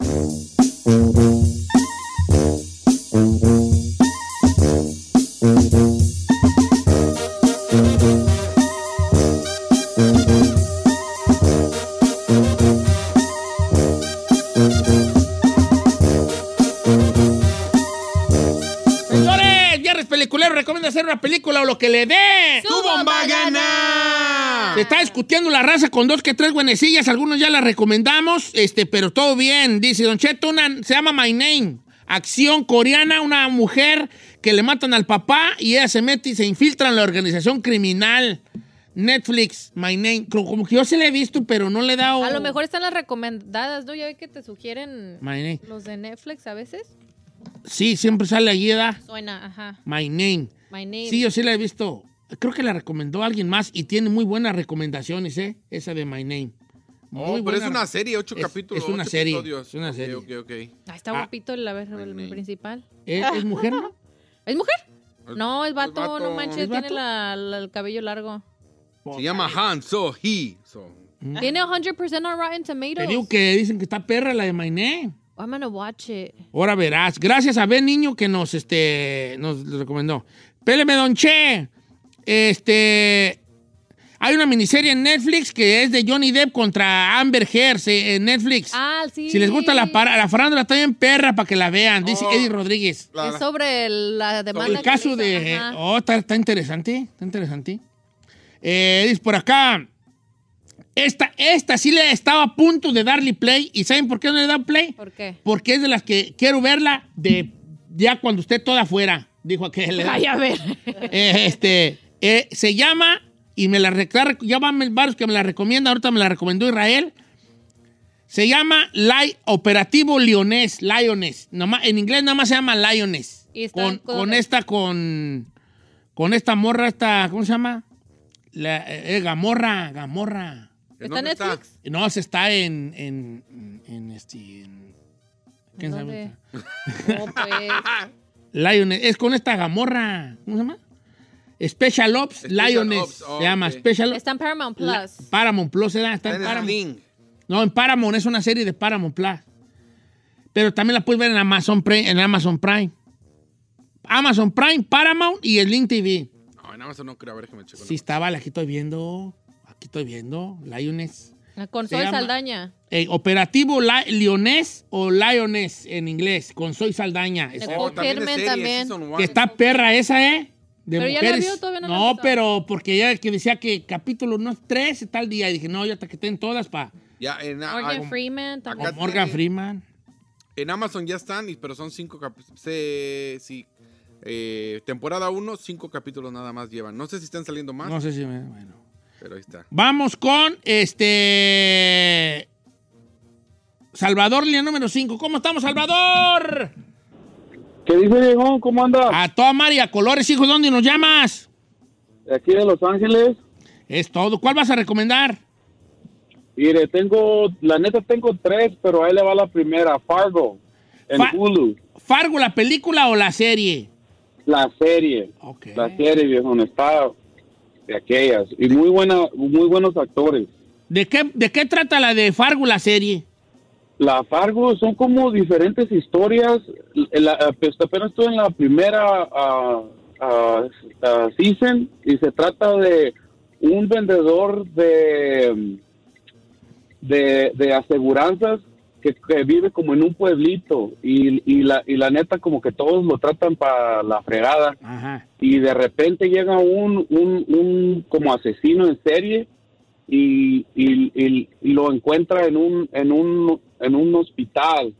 Señores, Viernes Peliculero recomienda hacer una película o lo que le dé. ¡Tu bomba gana! Se está discutiendo la raza con dos que tres buenecillas, algunos ya la recomendamos, este, pero todo bien. Dice Don Cheto, una, se llama My Name. Acción coreana, una mujer que le matan al papá y ella se mete y se infiltra en la organización criminal. Netflix, My Name. Como que yo se la he visto, pero no le he dado. A lo mejor están las recomendadas, ¿no? Ya ve que te sugieren My Name. los de Netflix a veces. Sí, siempre sale allí, ¿verdad? Suena, ajá. My Name. My name. Sí, yo sí la he visto. Creo que la recomendó alguien más y tiene muy buenas recomendaciones, ¿eh? Esa de My Name. Oh, Muy pero es una serie, ocho Es- capítulos. es una ocho serie, episodios. es una serie. Ok, ok, Ah, está Ah. guapito el, el principal. ¿Es, es mujer, no? ¿Es mujer? No, es vato, vato. no manches, ¿Es tiene vato? la- la- el cabello largo. Se llama Han So He. So. Tiene 100% on Rotten Tomatoes. Te digo que dicen que está perra la de My Name. I'm gonna watch it. Ahora verás. Gracias a Ben Niño que nos, este, nos recomendó. Péleme, Don Che. Este. Hay una miniserie en Netflix que es de Johnny Depp contra Amber Heard se- en Netflix. Ah, sí. Si les gusta la, para- la farándula, está bien perra para que la vean, dice Oh. Eddie Rodríguez. La- Es sobre la demanda. El caso de. ajá. Oh, está, está interesante. Está interesante. Eh, dice por acá. Esta, esta sí le estaba a punto de darle play. ¿Y saben por qué no le da play? ¿Por qué? Porque es de las que quiero verla de ya cuando esté toda afuera. Dijo aquel. Ay, a ver. Eh, este, eh, se llama, y me la ya van varios que me la recomiendan, ahorita me la recomendó Israel. Se llama Operativo Lioness, Lioness. En inglés nada más se llama Lioness. Con, con- con esta, con, con esta morra, esta, ¿cómo se llama? La, eh, Gamorra, Gamorra. ¿Está en. Netflix? No, se está en, en, en este, en- ¿quién sabe? Oh, pues. Lioness, es con esta Gamorra, ¿cómo se llama? Special Ops Special Lioness, Ops, oh, se llama. Special Ops. Está en Paramount Plus. La- Paramount Plus, ¿verdad? Está en Está en Paramount. No, en Paramount, es una serie de Paramount Plus. Pero también la puedes ver en Amazon Prime. En Amazon Prime, Amazon Prime, Paramount y el Link TV. No, en Amazon no creo. A ver, déjame checar. Sí, estaba, aquí estoy viendo. Aquí estoy viendo. Lioness. Con Se Soy llama- Saldaña. Eh, operativo Li- Lioness o Lioness en inglés, con Soy Saldaña. Es- Nicole Oh, también que está perra esa, ¿eh? De Pero ya la vio, todavía no no, pero porque ya que decía que capítulo no es tres tal día. Y dije, no, ya hasta que estén todas para Ya, en, Morgan Freeman también. Morgan Freeman. en Amazon ya están, pero son cinco capítulos. Sí. eh, temporada 1, cinco capítulos nada más llevan. No sé si están saliendo más, No sé si me. Bueno. Pero ahí está. Vamos con este. Salvador, línea número 5. ¿Cómo estamos, Salvador? ¿Qué dice Diego? ¿Cómo anda? A toda María Colores, hijo, ¿dónde nos llamas? De aquí de Los Ángeles. Es todo. ¿Cuál vas a recomendar? Mire, tengo, la neta tengo tres, pero ahí le va la primera, Fargo, en Fa- Hulu, ¿Fargo, la película o la serie? la serie, Ok. la serie, viejo, está de aquellas, y muy buena, muy buenos actores. ¿De qué, ¿De qué trata la de Fargo, la serie? La Fargo son como diferentes historias, la, eh, pues, apenas estoy en la primera ah, ah, ah, season, y se trata de un vendedor de de, de aseguranzas que, que vive como en un pueblito y, y, la, y la neta como que todos lo tratan para la fregada Ajá. y de repente llega un, un, un como asesino en serie y, y- lo encuentra en un, en un, en un hospital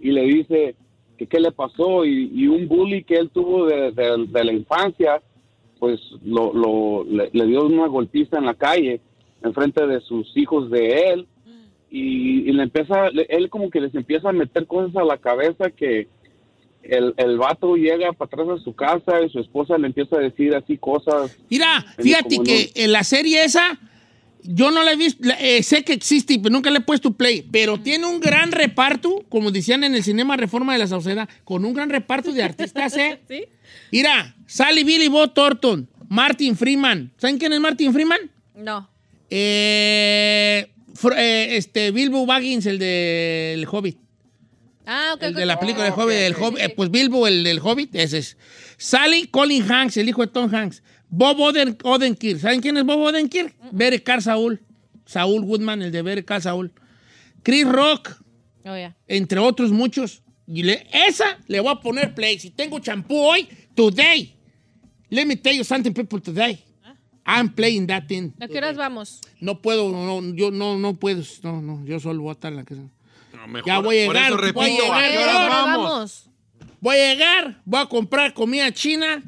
y le dice que qué le pasó y, y un bully que él tuvo de, de- de la infancia, pues lo, lo- le, le dio una golpiza en la calle enfrente de sus hijos de él y, y le empieza, él como que les empieza a meter cosas a la cabeza que el, el vato llega para atrás de su casa y su esposa le empieza a decir así cosas. Mira, fíjate no- que en la serie esa, yo no la he visto, eh, sé que existe, pero nunca le he puesto play, pero tiene un gran reparto, como decían en el cinema Reforma de la Sauceda, con un gran reparto de artistas, ¿eh? ¿Sí? Mira, Sally Billy Bob Thornton, Martin Freeman. ¿Saben quién es Martin Freeman? No. Eh, eh, este, Bilbo Baggins, el del Hobbit. Ah, ok. El de la película del Hobbit, el Hobbit, eh, pues Bilbo, el del Hobbit, ese es. Sally Colin Hanks, el hijo de Tom Hanks. Bob Oden, Odenkirk. ¿Saben quién es Bob Odenkirk? Better Call Saul. Saul Goodman, el de Better Call Saul. Chris Rock, Oh, entre otros muchos. Y le- esa le voy a poner play. Si tengo champú hoy, today. Let me tell you something, people, today. I'm playing that thing. ¿A qué horas vamos? No puedo, no, yo no, no puedo, no, no, yo solo voy a estar en la casa. No, mejor. Ya voy a Por llegar, eso voy a repito, llegar, ¿a qué ¿A horas qué hora vamos? Voy a llegar, voy a comprar comida china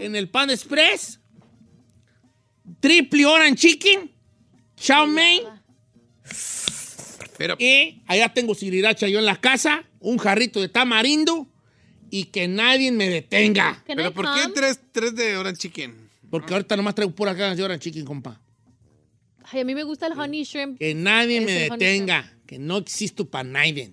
en el Pan Express. Triple Orange Chicken, chow mein. Pero, Y allá tengo sriracha yo en la casa, un jarrito de tamarindo y que nadie me detenga. Pero ¿por qué come? tres, tres de Orange Chicken? Porque ahorita nomás traigo pura ganas de Orange Chicken, compa. Ay, a mí me gusta el honey shrimp. Que nadie me detenga, que no existo para nadie.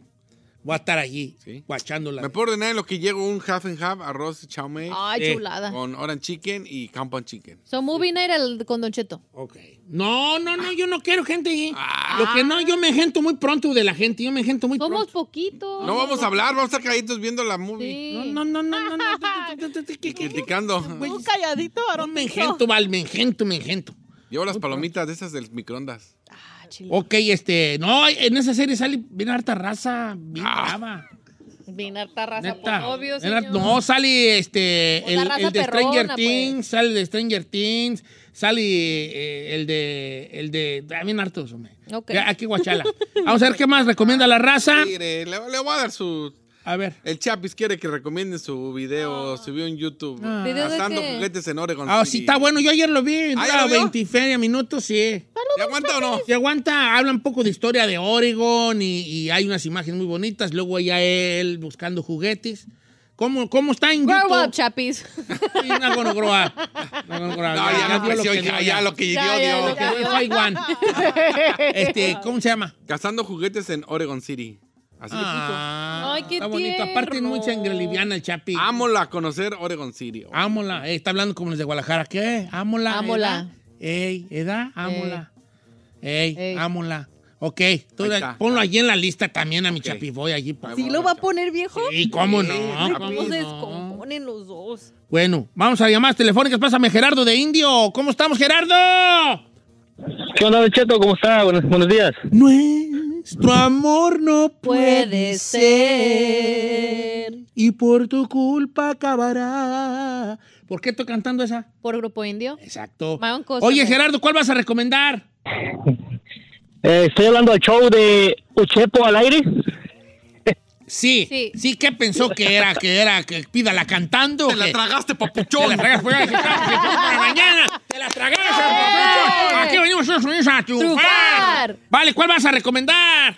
Voy a estar allí, Sí. guachándola. Me puedo ordenar en lo que llego un half and half, arroz chow mein, Ay, Eh, chulada. con Orange Chicken y Compound Chicken. So, movie night el, con Don Cheto. Ok. No, no, no, yo no quiero gente allí. Ah. Lo que no, yo me engento muy pronto de la gente, yo me engento muy Somos pronto. poquitos. No vamos a hablar, vamos a estar calladitos viendo la movie. Sí. No, no, no, no, no, no. ¿qué- qué- qué- qué- qué- Criticando. Un calladito, No varón. me engento, Val, me engento, me engento. Llevo las palomitas de esas del microondas. Ah, chile. Ok, este, no, en esa serie sale bien harta raza, bien brava. Bien harta raza, Neta. pues, obvio, señor. no, sale este, Pues el, raza el de Stranger Things, pues. sale de Stranger Things, sale eh, el de, el de, ah, bien hartos, hombre. Ok. Ya, Aquí guachala. Vamos a ver qué más recomienda la raza. Mire, le, le voy a dar su... A ver. El Chapis quiere que recomiende su video, subió en YouTube. Ah. Juguetes en Oregon Ah, sí, está bueno. Yo ayer lo vi. ¿Ah, lo vio? 20 y feria minutos, sí. ¿Ya aguanta o no? Se aguanta, habla un poco de historia de Oregon y, y hay unas imágenes muy bonitas. Luego ya él buscando juguetes. ¿Cómo, cómo está en Grow YouTube? up, chapis. Sí, not gonna grow up. Not gonna grow up. No, ya no dio ya, dio, ya lo que dio, Ya, ya, dio. Lo que dio igual. Este, ¿cómo se llama? Gastando juguetes en Oregon City. Así le puso. Ah, Ay, qué está bonito. Aparte es muy sangre liviana el Chapi. Ámola a conocer Oregon City. Ámola. Eh, está hablando como los de Guadalajara. ¿Qué? Ámola. Ámola. ¿edad? Ey, ¿edad? Ámola. Ey, Ey. ámola. Ok, tú la- ponlo allí en la lista también a mi Ok. Chapi. Voy allí. por ¿Sí lo va a poner viejo? Sí, cómo no. Cómo ¿Cómo se no. descomponen los dos? Bueno, vamos a llamadas telefónicas. Pásame Gerardo de Indio. ¿Cómo estamos, Gerardo? ¿Qué onda, Cheto? ¿Cómo está? Buenos, buenos días. Nuestro amor no Puede ser. y por tu culpa acabará. ¿Por qué estoy cantando esa? ¿Por Grupo Indio? Exacto. Oye. Gerardo, ¿cuál vas a recomendar? Eh, estoy hablando del show de Uchepo al aire. Sí, Sí. sí, ¿qué pensó que era? ¿Que era que pídala cantando? Te la tragaste, Te papuchón. la tragaste, que para mañana. Te la tragaste, papuchón. Aquí venimos a triunfar. Triunfar. Vale, ¿cuál vas a recomendar?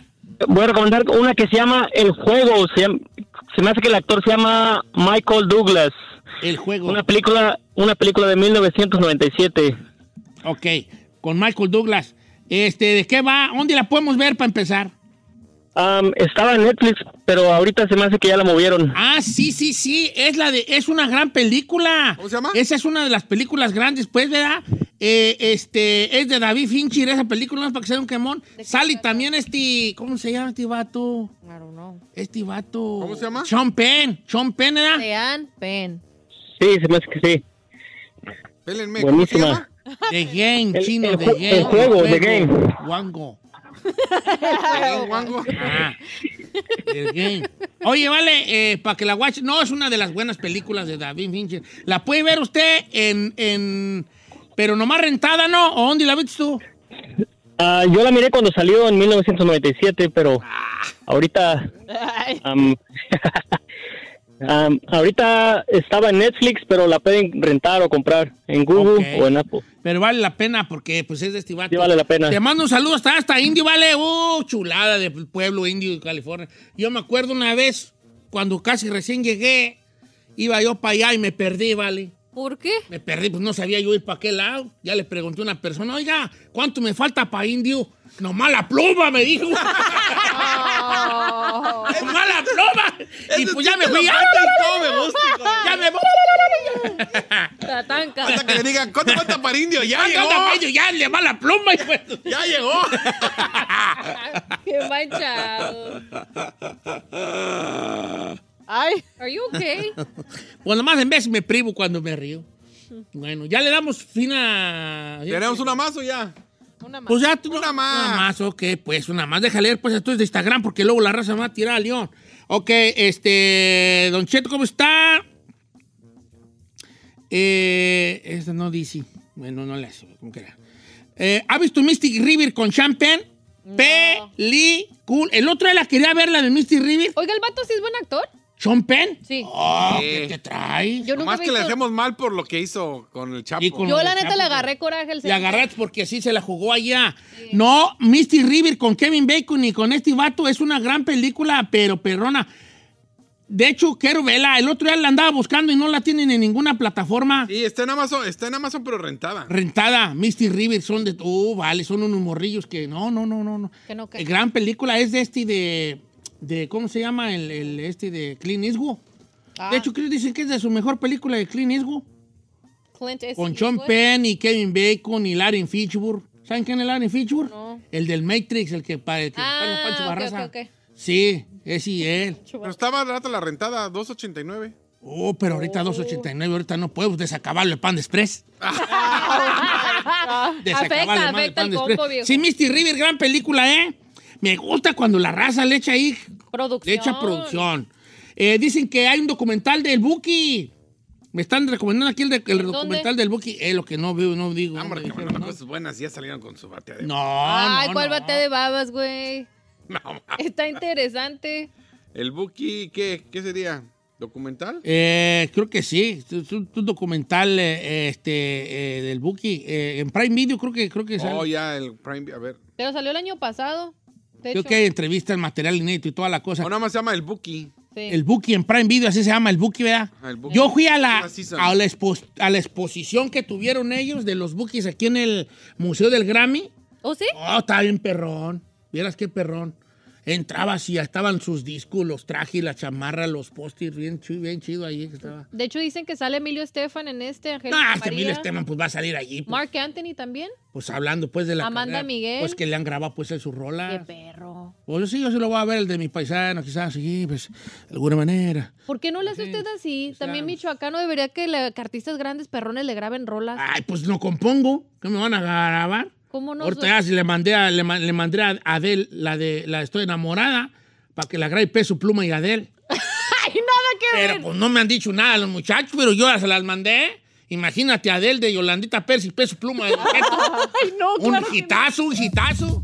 Voy a recomendar una que se llama El Juego. Se, llama- se me hace que el actor se llama Michael Douglas. El juego. Una película, una película de 1997. Ok, con Michael Douglas. Este, ¿de qué va? ¿Dónde la podemos ver para empezar? Am, estaba en Netflix, pero ahorita se me hace que ya la movieron. Ah, sí, sí, sí, es la de, es una gran película. ¿Cómo se llama? Esa es una de las películas grandes, pues, ¿verdad? Eh, este, es de David Fincher, esa película, no es para que sea un quemón. Sale también este, ¿cómo se llama este vato? I don't know. Este vato. ¿Cómo se llama? Sean Penn, Sean Penn, ¿verdad? Sean Pen. Sí, se me hace que sí. Pélenme, ¿cómo se Buenísima. llama? The Game, El- chino, el The Game. el juego, The Game. Wango. Ah. Oye, vale, eh, para que la watch, no, es una de las buenas películas de David Fincher. La puede ver usted en, en pero nomás rentada, ¿no? ¿O dónde la viste tú? Ah, yo la miré cuando salió en 1997, pero ahorita... am, am, ahorita estaba en Netflix, pero la pueden rentar o comprar en Google o en Apple. Pero vale la pena porque pues es de este vato. Sí, vale la pena. Te mando un saludo hasta, hasta Indio, vale. Uh, chulada del pueblo indio de California. Yo me acuerdo una vez, cuando casi recién llegué, iba yo para allá y me perdí, vale. ¿Por qué? Me perdí, pues no sabía yo ir para qué lado. Ya le pregunté a una persona, oiga, ¿cuánto me falta para Indio? Nomás la pluma, me dijo. Nomás la pluma. Y pues ya me fui. me gusta, Ya me voy. Tatanca. Hasta que le digan, ¿cuánto falta para indio? ¡Ya ¿Cuánto llegó! Ya le va la pluma. hijo de- ¡Ya llegó! Qué manchado. Ay. Are you okay? Pues nomás en vez me privo cuando me río. Bueno, ya le damos fin a... ¿Tenemos una más o ya? Una más. Pues ya tú- Una más. Una más, ok, pues una más. Deja leer pues esto es de Instagram porque luego la raza me va a tirar a León. Ok, este, Don Cheto, ¿cómo está? Eh, esta no dice. Bueno, no le hace, como que era. Eh, ¿Ha visto Mystic River con Champagne? Película. El otro la quería ver, la de Mystic River. Oiga, el vato sí es buen actor. ¿Sean Penn? Sí. Oh, Sí. ¿qué te traes? Yo nunca Más que le hacemos mal por lo que hizo con el Chapo. Y con- Yo la neta Chapo, le agarré coraje al Le señor. agarraste porque sí se la jugó allá. No, Misty River con Kevin Bacon y con este vato es una gran película, pero perrona. De hecho, quiero verla. El otro día la andaba buscando y no la tienen en ninguna plataforma Sí, está en Amazon, está en Amazon pero rentada. rentada. Misty River son de... Oh, vale, son unos morrillos que... No, no, no, no. no. Que no, que- Eh, Gran película es de este de... de ¿Cómo se llama? El, el este de Clint Eastwood. Ah, De hecho, creo dicen que es de su mejor película de Clint Eastwood. Clint es- Con Sean Penn y Kevin Bacon y Larry Fitchburg. ¿Saben quién es Larry Fitchburg? No. El del Matrix, el que para el que Ah, para Pancho Barraza. ok, ok. Sí, es y él. Pero estaba rata la rentada, 2.89. Oh, pero ahorita 2.89, ahorita no puedo desacabarlo el Pan Express. Desacabarle Afecta, el afecta el Pan combo, Express. viejo. Sí, Misty River, gran película, ¿eh? Me gusta cuando la raza le echa ahí, Producción. le echa producción. Eh, dicen que hay un documental del Buki. Me están recomendando aquí el, de- el documental del Buki. Es lo que no veo, no digo. Hombre, no dijeron, ¿no? cosas buenas ya salieron con su bateadero. No, Ay, no, ¿cuál no. bate de babas, güey? No. Está interesante. ¿El Buki qué, qué sería? ¿Documental? Eh, creo que sí. Es un, un documental eh, este, eh, del Buki. eh, en Prime Video creo que, creo que sale. Oh, ya, el Prime. A ver. Pero salió el año pasado. De Creo hecho. que hay entrevistas, material inédito y toda la cosa. O nada más se llama el Buki. Sí. El Buki en Prime Video, así se llama el Buki, ¿verdad? Ah, el Buki. Yo fui a la, a, la expo- a la exposición que tuvieron ellos de los Bukis aquí en el Museo del Grammy. ¿Oh, sí? Oh, estaba bien perrón. Vieras qué perrón. Entrabas y ya estaban sus discos, los trajes, la chamarra, los postis, bien chido, bien chido ahí que estaba. De hecho, dicen que sale Emilio Estefan en este, Ángel No, este Emilio Esteban pues va a salir allí. Pues, Mark Anthony también. pues, hablando pues de la Amanda carrera, Miguel. Pues que le han grabado pues en su rola. Qué perro. Pues sí, yo sí lo voy a ver, el de mi paisano, quizás, sí, pues, de alguna manera. ¿Por qué no le hace usted así? También Michoacano debería que, le- que artistas grandes perrones le graben rolas. Ay, pues no compongo. ¿Qué me van a grabar? ¿Cómo no? Ahorita le mandé a, le, ma- le mandé a Adel la de la Estoy enamorada para que la grabe peso pluma y Adel. ¡Ay, nada que Pero ver! pues no me han dicho nada los muchachos, pero yo ya se las mandé. Imagínate a Adel de Yolandita Percy, peso pluma. de ¡Ay, no! un claro no. hitazo, un hitazo.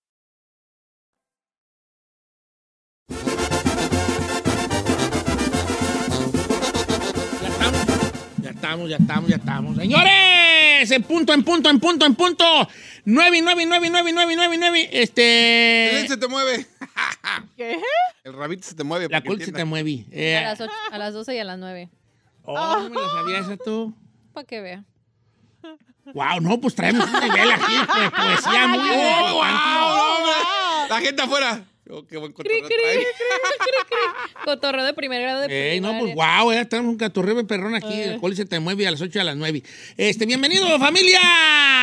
Estamos, ya estamos, ya estamos. Señores, en punto, en punto, en punto, en punto. 9 y 9 y 9 y 9 y 9 y 9 y 9. Este. El se te mueve. ¿Qué? El rabito se te mueve. La col se te mueve. A Eh, las, ocho- a las 12 y a las 9. oh, no me la sabías tú. Para que vea. Wow, no, pues traemos un nivel aquí de poesía muy. ¡Oh, wow! hombre! La gente afuera. Oh, qué buen cotorreo trae. Cotorreo de primer grado de Ey, no, pues primaria. wow, ya tenemos un catorreo perrón aquí. El col se te mueve a las 8 y a las 9. Este, bienvenido, familia.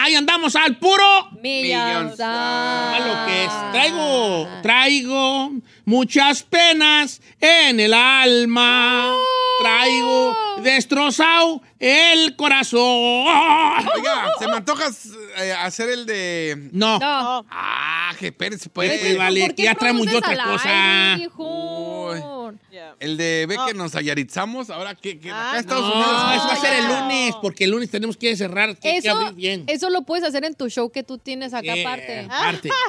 Ahí andamos al puro. Millón lo que es. Traigo, traigo muchas penas en el alma. Traigo destrozado el corazón. Oiga, ¿se me antoja eh, hacer el de. No. No. Ah, que espérense, Pues, pues. vale, ¿Por qué ya traemos yo otra cosa. aire? Yeah. El de ve que nos ayaritzamos. Ahora que, que acá Ah, en Estados No, Unidos. eso va a ser el no. lunes, porque el lunes tenemos que cerrar, que, que Eso, abrir bien. eso lo puedes hacer en tu show que tú tienes acá Eh, aparte. aparte.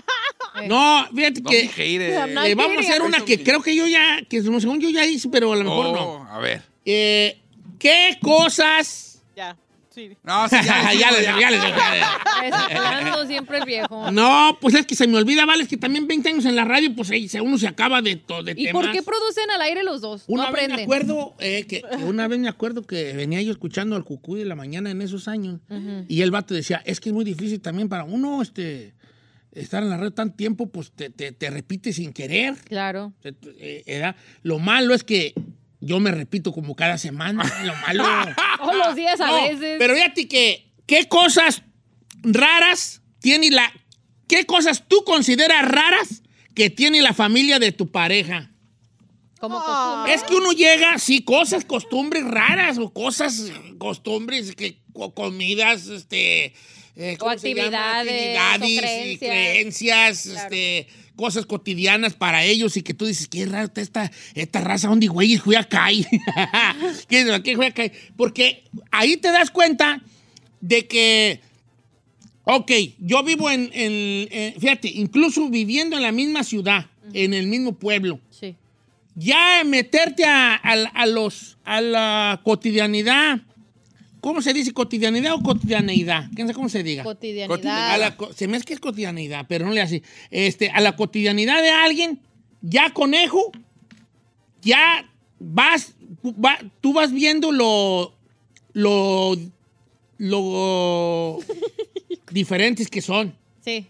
No, fíjate No que dije ir, eh. Vamos a hacer una que creo que yo ya, que según yo ya hice, pero a lo mejor no. Oh, A ver. Eh, ¿Qué cosas? Ya. Sí. No, sí, ya, ya, le les, ya les- ya siempre el viejo. No, pues es que se me olvida, vale, es que también 20 años en la radio, pues ahí uno se acaba de, to- de ¿Y temas. por qué producen al aire los dos? Una no vez me acuerdo, eh, que, que una vez me acuerdo que venía yo escuchando al Cucuy de la mañana en esos años y el vato decía, es que es muy difícil también para uno este, estar en la red tanto tiempo, pues te, te, te repite sin querer. Claro. Eh, era- Lo malo es que yo me repito como cada semana. Lo malo. Todos los días a No, veces. Pero fíjate que, ¿qué cosas raras tiene la. ¿Qué cosas tú consideras raras que tiene la familia de tu pareja? Como costumbre. Es que uno llega, sí, cosas, costumbres raras o cosas, costumbres, que, co- comidas, este. eh, ¿cómo se llama? actividades, Actividades o y creencias. creencias, Claro. este, cosas cotidianas para ellos y que tú dices, qué raro está esta, esta raza, ¿dónde güey juega acá? ¿Qué, juega acá? Porque ahí te das cuenta de que, ok, yo vivo en, en- en- fíjate, incluso viviendo en la misma ciudad, en el mismo pueblo, Sí. ya meterte a, a- a los, a la cotidianidad, ¿cómo se dice cotidianidad o cotidianeidad? ¿Quién sabe cómo se diga? Cotidianidad. A la co- se me hace que es cotidianidad, pero no le hace. Este, a la cotidianidad de alguien, ya conejo, ya vas, va- tú vas viendo lo, lo, lo diferentes que son. Sí.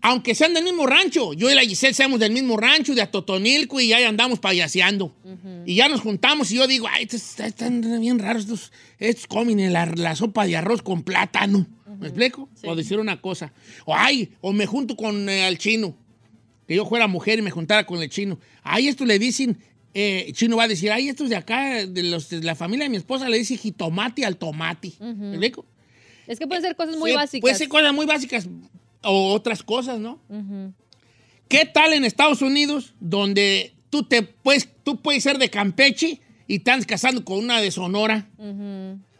Aunque sean del mismo rancho. Yo y la Giselle seamos del mismo rancho, de Atotonilco, y ahí andamos payaseando. Y ya nos juntamos y yo digo, ay, estos están bien raros estos, estos comen la, la sopa de arroz con plátano. ¿Me explico? O decir una cosa. O ay, o me junto con eh, el chino. Que yo fuera mujer y me juntara con el chino. Ay, esto le dicen, eh, chino va a decir, ay, estos de acá, de, los, de la familia de mi esposa, le dicen jitomate al tomate. ¿Me explico? Es que pueden ser cosas muy Sí, básicas. Puede ser cosas muy básicas o otras cosas, ¿no? ¿Qué tal en Estados Unidos, donde tú, te puedes, tú puedes ser de Campeche y estás casando con una de Sonora?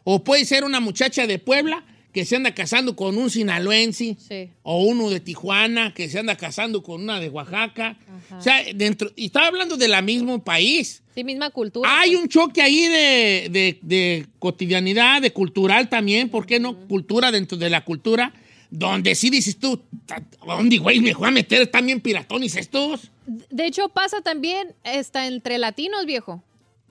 O puede ser una muchacha de Puebla que se anda casando con un sinaloense. Sí. O uno de Tijuana que se anda casando con una de Oaxaca. O sea, dentro, y estaba hablando del mismo país. Sí, misma cultura. Hay pues. un choque ahí de, de- de cotidianidad, de cultural también, ¿por qué no? Cultura dentro de la cultura, donde sí dices tú, "Ta- ¿dónde, güey, me voy a meter también piratones estos? De hecho, pasa también está entre latinos, viejo.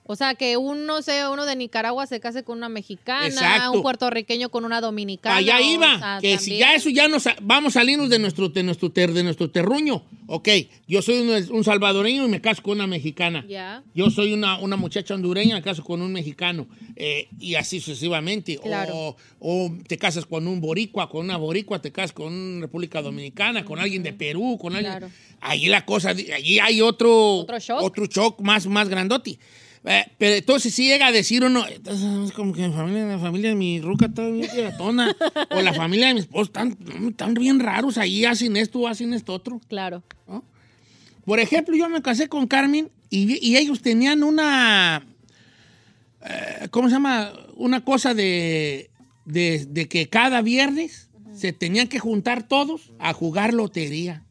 O sea, que uno sea uno de Nicaragua se case con una mexicana, Exacto. un puertorriqueño con una dominicana. Allá o iba, sea, que si también. ya eso ya nos vamos a salirnos de nuestro, de nuestro, ter- de nuestro terruño. Ok, yo soy un, un salvadoreño y me caso con una mexicana. Ya. Yo soy una, una muchacha hondureña, me caso con un mexicano. eh, y así sucesivamente. Claro. O, o te casas con un boricua, con una boricua, te casas con una República Dominicana, con alguien de Perú, con alguien... Claro. Allí la cosa, allí hay otro... Otro shock. Otro shock más, más grandote. Eh, pero entonces si llega a decir uno, entonces, es como que la familia, la familia de mi ruca está bien piratona, o la familia de mi esposo están, están bien raros, ahí hacen esto, hacen esto otro. Claro. Por ejemplo, yo me casé con Carmen y, y ellos tenían una, eh, ¿cómo se llama? Una cosa de, de, de que cada viernes se tenían que juntar todos a jugar lotería.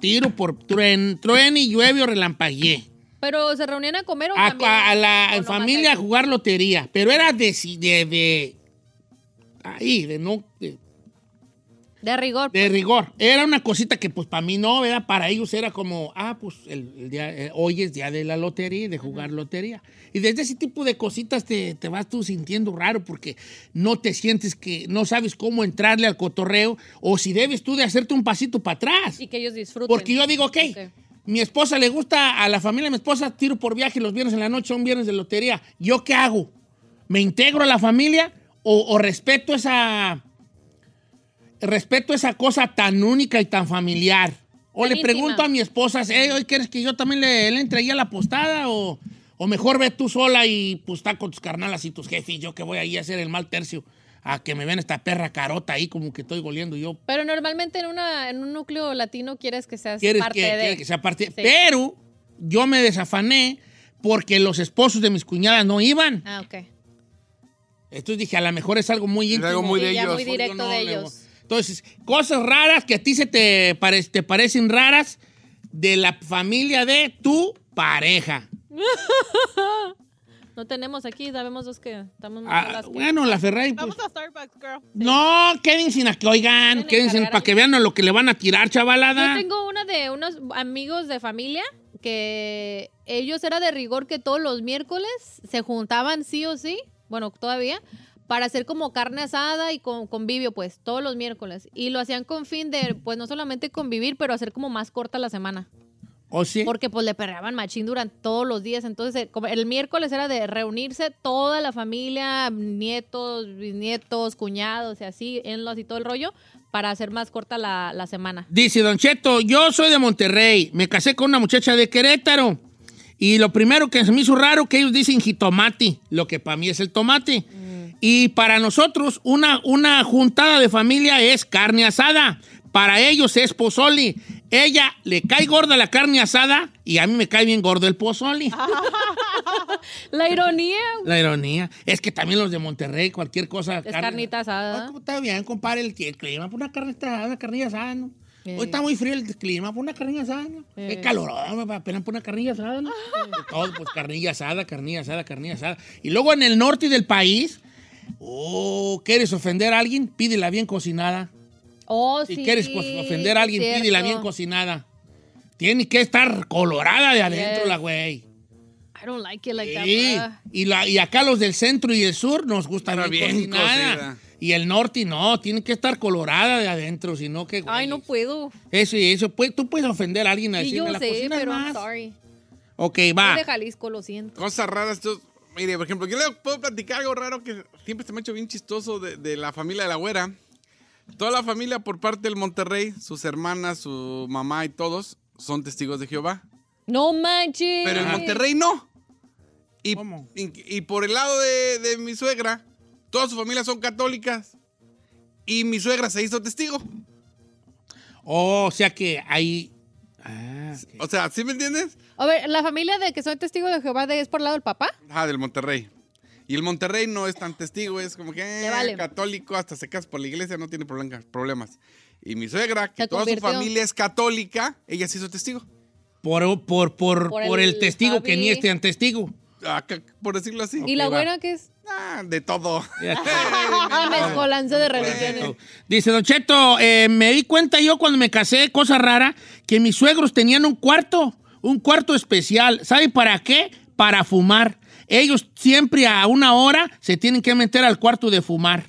Tiro por tren, truene y llueve o relampaguee. Pero se reunían a comer o A, también? a la ¿O nomás familia a jugar lotería. Pero era de, de, de- ahí, de no, de, De rigor. de rigor. Era una cosita que pues para mí no, ¿verdad? Para ellos era como, ah, pues el, el día, eh, hoy es día de la lotería y de jugar lotería. Y desde ese tipo de cositas te, te vas tú sintiendo raro porque no te sientes que, no sabes cómo entrarle al cotorreo o si debes tú de hacerte un pasito para atrás. Y que ellos disfruten. Porque yo digo, ok, mi esposa le gusta, a la familia de mi esposa tiro por viaje los viernes en la noche, son viernes de lotería. ¿Yo qué hago? ¿Me integro a la familia o, o respeto esa respeto esa cosa tan única y tan familiar? O le pregunto íntima. a mi esposa, "Ey, ¿hoy quieres que yo también le, le entre ahí a la postada? O, o mejor ve tú sola y pues está con tus carnalas y tus jefes, yo que voy ahí a hacer el mal tercio, a que me ven esta perra carota ahí como que estoy goliendo yo Pero normalmente en, una, en un núcleo latino quieres que seas quieres parte que, de... quieres que sea parte. Sí. Pero yo me desafané porque los esposos de mis cuñadas no iban. Ah, ok. Entonces dije, a lo mejor es algo muy íntimo. algo muy de ellos. muy directo no de ellos. Entonces, cosas raras que a ti se te, pare- te parecen raras de la familia de tu pareja. No tenemos aquí, sabemos dos que estamos más Ah, bueno, la Ferrari, pues. Vamos a Starbucks, girl. No, quédense a que oigan, quédense para que vean a lo que le van a tirar, chavalada. Yo tengo una de unos amigos de familia que ellos era de rigor que todos los miércoles se juntaban sí o sí, bueno, todavía, para hacer como carne asada y con convivio, pues, todos los miércoles. Y lo hacían con fin de, pues, no solamente convivir, pero hacer como más corta la semana. ¿O sí? Porque pues le perreaban machín durante todos los días. Entonces, el miércoles era de reunirse toda la familia, nietos, bisnietos, cuñados y así, en los y todo el rollo, para hacer más corta la, la semana. Dice Don Cheto, yo soy de Monterrey, me casé con una muchacha de Querétaro. Y lo primero que se me hizo raro que ellos dicen jitomate, lo que para mí es el tomate. Y para nosotros una, una juntada de familia es carne asada. Para ellos es pozole. Ella le cae gorda la carne asada y a mí me cae bien gordo el pozole. La ironía La ironía. Es que también los de Monterrey, cualquier cosa. es carne- carnita asada. Está bien, compadre, el, el clima, por una carne asada, una carnilla asada, ¿no? Hoy está muy frío el clima, por una carnilla asada, ¿no? Es calorón, apenas por una carnilla asada, ¿no? Todo, pues carnilla asada, carnilla asada, carnilla asada. Y luego en el norte del país, oh, ¿quieres ofender a alguien? Pídela bien cocinada. Oh, Si sí. quieres co- ofender a alguien, cierto. pídela bien cocinada. Tiene que estar colorada de adentro Yes. la güey. I don't like it like that. Sí, y, la, y acá los del centro y el sur nos gusta Está bien, bien cocinada. Y el norte no, tiene que estar colorada de adentro, sino que... Ay, no puedo. Eso y eso, pues, tú puedes ofender a alguien a Y decirme, yo la sé, cocinas pero I'm más. sorry. Ok, Soy va. de Jalisco, lo siento. Cosas raras. Tú, mire, por ejemplo, yo le puedo platicar algo raro que siempre se me ha hecho bien chistoso de, de la familia de la güera. Toda la familia por parte del Monterrey, sus hermanas, su mamá y todos son testigos de Jehová. No manches. Pero en Monterrey no. Y, y, y por el lado de, de mi suegra, toda su familia son católicas. Y mi suegra se hizo testigo. Oh, o sea que ahí... Ah, O sea, ¿sí me entiendes? A ver, la familia de que soy testigo de Jehová de, es por lado del papá. Ah, del Monterrey. Y el Monterrey no es tan testigo, es como que eh, vale. católico, hasta se casa por la iglesia, no tiene problemas. problemas. Y mi suegra, que toda su familia es católica, ella se hizo testigo. por, por, por, Por por el, el testigo que ni es tan testigo. Ah, por decirlo así. ¿Y la va. buena qué es? Ah, de todo. Mezcolanza de religiones. Dice Don Cheto, eh, me di cuenta yo cuando me casé, cosa rara, que mis suegros tenían un cuarto, un cuarto especial. ¿Sabe para qué? Para fumar. Ellos siempre a una hora se tienen que meter al cuarto de fumar.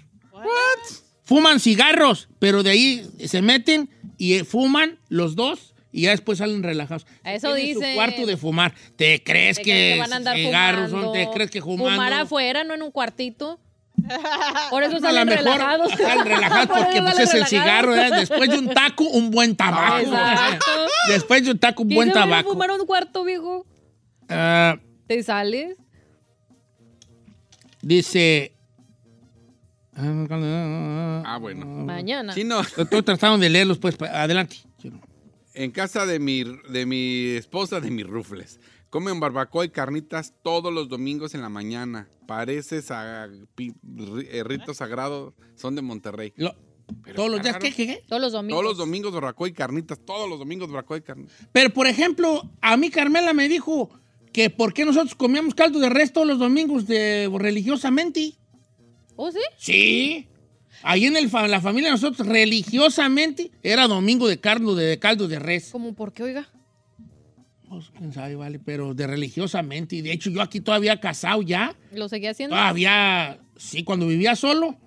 Fuman cigarros, pero de ahí se meten y eh, fuman los dos y ya después salen relajados. Eso Tienen su cuarto de fumar. ¿Te crees ¿Te que, que van a andar cigarros son? ¿Te crees que fumando? Fumar afuera, no en un cuartito. Por eso salen mejor relajados. salen relajados porque pues, es el cigarro. ¿eh? Después de un taco, un buen tabaco. Exacto. Después de un taco, un ¿Quién buen tabaco. fumar un cuarto, viejo? Ah, ¿Te sales? Dice. Ah, bueno. Mañana. Chino, Estoy tratando de leerlos, pues. Adelante. en casa de mi, de mi esposa, de mis rufles, comen barbacoa y carnitas todos los domingos en la mañana. Parece sa- pi- eh, rito sagrado, son de Monterrey. Lo- ¿Todos los días raro. qué, qué, qué? Todos los domingos. Todos los domingos barbacoa y carnitas, todos los domingos barbacoa y carnitas. Pero, por ejemplo, a mí Carmela me dijo que por qué nosotros comíamos caldo de res todos los domingos de, religiosamente. ¿Oh, sí? Sí. Ahí en el la familia de nosotros, religiosamente, era domingo de caldo de, caldo de res. ¿Cómo por qué, oiga? Pues, quién sabe, vale, pero de religiosamente. Y de hecho, yo aquí todavía casado ya. ¿Lo seguía haciendo? Todavía, sí, cuando vivía solo.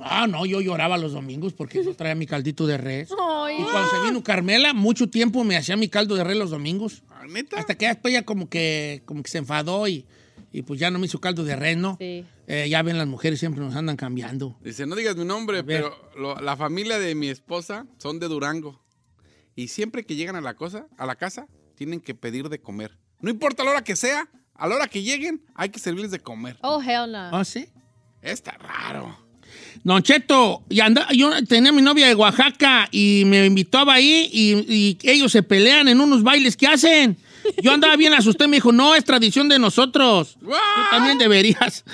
Ah, no, yo lloraba los domingos porque no traía mi caldito de res. Ay. Y cuando se vino Carmela, mucho tiempo me hacía mi caldo de res los domingos. Ah, ¿Neta? Hasta que después ya como que, como que se enfadó y, y pues ya no me hizo caldo de res, ¿no? Sí. Eh, ya ven, las mujeres siempre nos andan cambiando. Dice, no digas mi nombre, pero lo- la familia de mi esposa son de Durango. Y siempre que llegan a la cosa, a la casa, tienen que pedir de comer. No importa la hora que sea, a la hora que lleguen, hay que servirles de comer. Oh, hell no. ¿Ah, sí? Está raro. Don Cheto, y anda, yo tenía a mi novia de Oaxaca y me invitaba ahí y, y ellos se pelean en unos bailes que hacen. Yo andaba bien asustado y me dijo, no, es tradición de nosotros. Tú también deberías.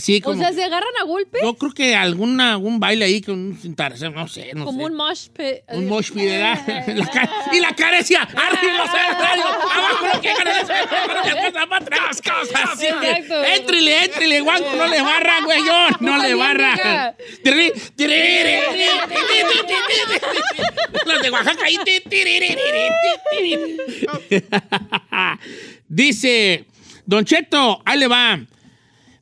Sí, O como, sea, ¿se agarran a golpe? yo creo que alguna, algún baile ahí con un no sé, no Como sé. un mosh pit. Un mosh pit, ¿verdad? La ca- y la carecia, arriba, abajo, lo que para atrás, Así que, Exacto. Éntrele, éntrele, guanco, no le barra, güey, yo, no le barra. Los de Oaxaca ahí. Dice, Don Cheto, ahí le va.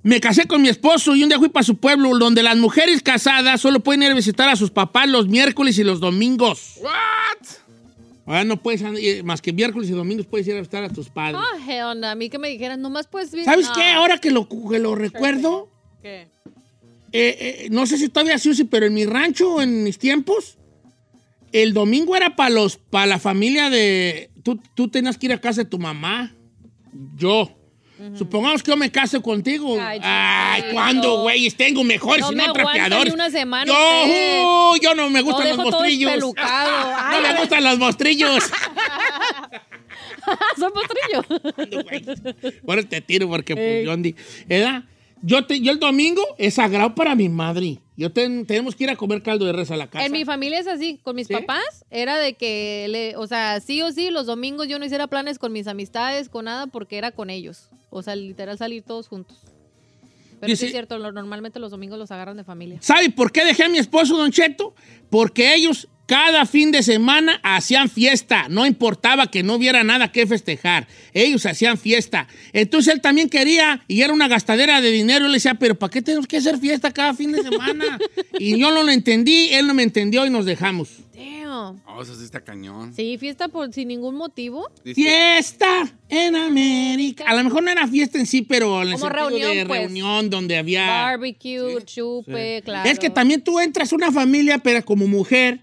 Me casé con mi esposo y un día fui para su pueblo donde las mujeres casadas solo pueden ir a visitar a sus papás los miércoles y los domingos. ¿What? Ah, no puedes ir, más que miércoles y domingos puedes ir a visitar a tus padres. Ah, hell no. A mí que me dijeran, nomás pues... ¿Sabes qué? Ahora que lo, que lo recuerdo, ¿Qué? eh, eh, no sé si todavía sí, pero en mi rancho, en mis tiempos, el domingo era para los, para la familia de. Tú, tú tenías que ir a casa de tu mamá. Yo. Supongamos que yo me case contigo. Ay. ¿cuándo, güeyes? Tengo mejores No y no trapeadores. ni una semana Yo, uh, no me Lo gustan los mostrillos. no me gustan los mostrillos. Son postrillos. Ahora te tiro porque pues, yo. Yo, te- yo el domingo es sagrado para mi madre. Yo ten- tenemos que ir a comer caldo de res a la casa. En mi familia es así, con mis ¿Sí? papás era de que, le, o sea, sí o sí, los domingos yo no hiciera planes con mis amistades, con nada, porque era con ellos. O sea, literal salir todos juntos. Pero Dice- sí es cierto, lo- normalmente los domingos los agarran de familia. ¿Sabe por qué dejé a mi esposo, Don Cheto? Porque ellos cada fin de semana hacían fiesta. No importaba que no hubiera nada que festejar. Ellos hacían fiesta. Entonces él también quería y era una gastadera de dinero. Yo le decía, pero ¿para qué tenemos que hacer fiesta cada fin de semana? y yo no lo entendí, él no me entendió y nos dejamos. Damn. Oh, eso sí está cañón. Sí, fiesta por sin ningún motivo. Fiesta en América. A lo mejor no era fiesta en sí, pero en el Como sentido reunión, de pues. reunión donde había... Barbecue, chupe, claro. Es que también tú entras a una familia, pero como mujer,